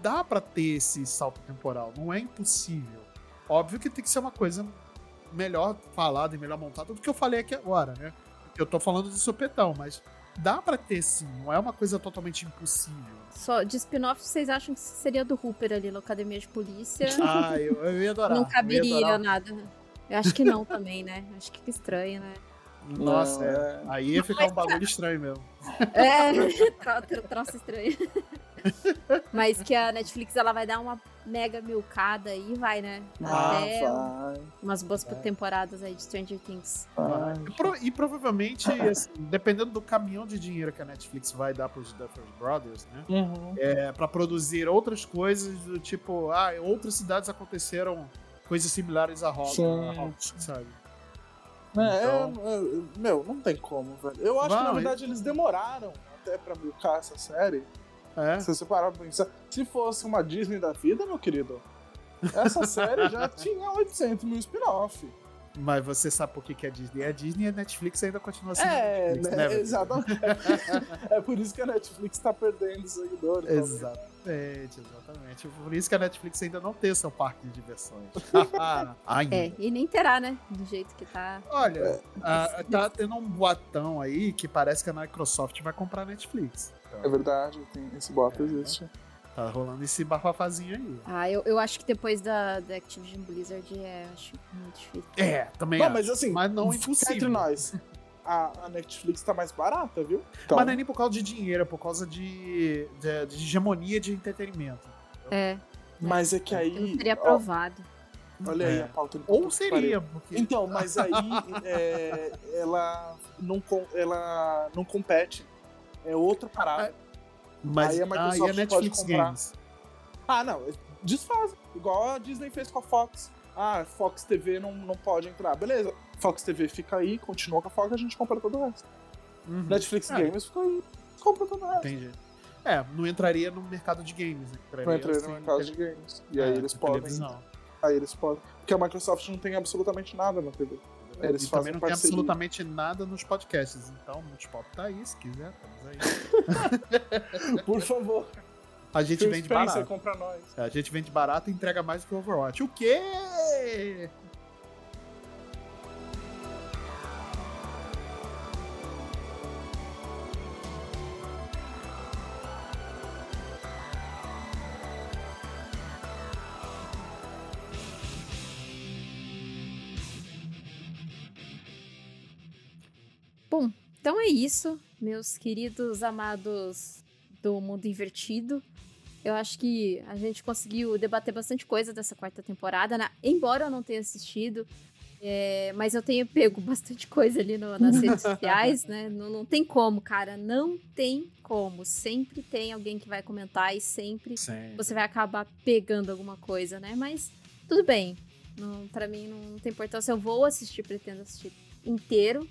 dá para ter esse salto temporal, não é impossível. Óbvio que tem que ser uma coisa melhor falada e melhor montada do que eu falei aqui agora, né? Eu tô falando de supetão, mas dá pra ter sim, não é uma coisa totalmente impossível. Só de spin-off, vocês acham que seria do Hooper ali na Academia de Polícia? Ah, eu, eu ia adorar. não caberia adorar. nada. Eu acho que não também, né? Acho que estranho, né? Nossa, é. é. aí ia ficar um bagulho estranho mesmo. É, tro- tro- troço estranho. Mas que a Netflix ela vai dar uma mega milcada aí, vai, né? Ah, Até vai, umas boas temporadas aí de Stranger Things. vai. E, pro- e provavelmente, assim, dependendo do caminhão de dinheiro que a Netflix vai dar pros Duffer Brothers, né? Uhum. É, para produzir outras coisas do tipo, ah, em outras cidades aconteceram coisas similares a Rock, sabe? É, Então- é, é, meu, não tem como, velho. Eu acho que na verdade eles demoraram até pra milcar essa série. É. Se você parar pra pensar, se fosse uma Disney da vida, meu querido, essa série já tinha 800 mil spin-off. Mas você sabe por que, que é Disney? É Disney e a Netflix ainda continua sendo É, Netflix, né, né? exatamente. é por isso que a Netflix tá perdendo seguidores. Exatamente, exatamente. Por isso que a Netflix ainda não tem seu parque de diversões. ainda. É, e nem terá, né? Do jeito que tá. Olha, a- tá tendo um boatão aí que parece que a Microsoft vai comprar a Netflix. Então, É verdade, tem, esse boato existe. Tá rolando esse bafafazinho aí. Ah, eu, eu acho que depois da, da Activision Blizzard é acho muito difícil. É, também Não, acho. mas assim, mas não Entre impossível. nós, a, a Netflix tá mais barata, viu? Então, Mas não é nem por causa de dinheiro, é por causa de, de, de hegemonia de entretenimento. É, mas é que eu não aí. teria ó, aprovado. olha aí É. a pauta do Ou que seria, porque... Então, mas aí é, ela, não, ela não compete. É outra parada. Mas aí a ah, e Microsoft a Netflix pode comprar. Games? Ah, não. Desfaz. Igual a Disney fez com a Fox. Ah, Fox TV não, não pode entrar. Beleza. Fox TV fica aí, continua com a Fox, a gente compra todo o resto. Uhum. Netflix É. Games fica aí, compra todo o resto. Entendi. É, não entraria no mercado de games. né? Não entra assim, no mercado de games. E aí é, eles de podem. televisão. Aí eles podem. Porque a Microsoft não tem absolutamente nada na TV. Eles e também não tem parceria. absolutamente nada nos podcasts. Então, o Multipop tá aí, se quiser, estamos aí. Por favor. A gente Phil vende Spencer, barato. compra nós. A gente vende barato e entrega mais do que o Overwatch. O quê? Bom, então é isso, meus queridos amados do mundo invertido. Eu acho que a gente conseguiu debater bastante coisa dessa quarta temporada, né? embora eu não tenha assistido. é, mas eu tenho pego bastante coisa ali no- nas redes sociais, né? Não, não tem como, cara. Não tem como. Sempre tem alguém que vai comentar e sempre Sim. você vai acabar pegando alguma coisa, né? Mas tudo bem. Não, para mim não tem importância. Eu vou assistir, pretendo assistir inteiro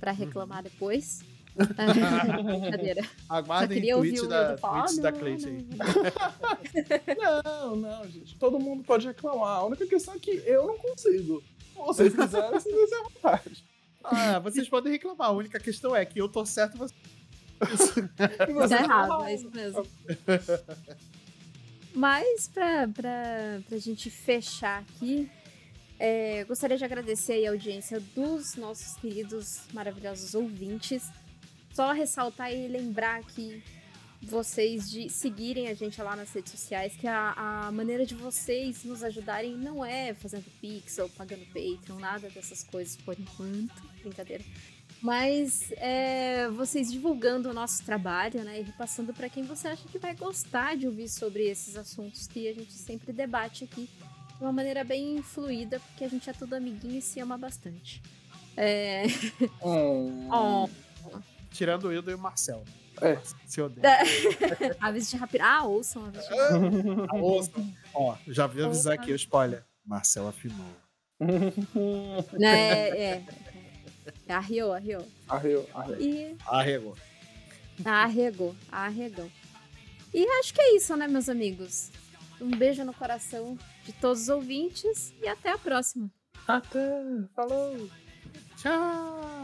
pra reclamar depois. Brincadeira. Só Aguardem queria ouvir tweets o da, Edu falar. tweets "Ah, da não, Cleite aí. não, Não, gente. Todo mundo pode reclamar. A única questão é que eu não consigo. Se vocês quiserem, vocês à vontade. Ah, vocês podem reclamar. A única questão é que eu tô certo e você. E não. vocês Tá errado, é isso mesmo. Mas pra, pra, pra gente fechar aqui, é, gostaria de agradecer a audiência dos nossos queridos, maravilhosos ouvintes. Só ressaltar e lembrar aqui vocês de seguirem a gente lá nas redes sociais, que a, a maneira de vocês nos ajudarem não é fazendo Pix ou pagando Patreon, nada dessas coisas por enquanto, brincadeira. Mas é, vocês divulgando o nosso trabalho, né? E repassando para quem você acha que vai gostar de ouvir sobre esses assuntos que a gente sempre debate aqui de uma maneira bem fluida, porque a gente é tudo amiguinho e se ama bastante. É... Oh, Tirando o Ildo e o Marcel. É. Se odeia. Aves de rapina. Ah, ouçam Aves de. Ah, ouçam. Ó, já vi avisar aqui o spoiler. Marcel afinou. né? É. é. Arriou, arriou. Arreu, arreu. E Arregou. arregou, arregou. E acho que é isso, né, meus amigos? Um beijo no coração de todos os ouvintes e até a próxima. Até. Falou. Tchau.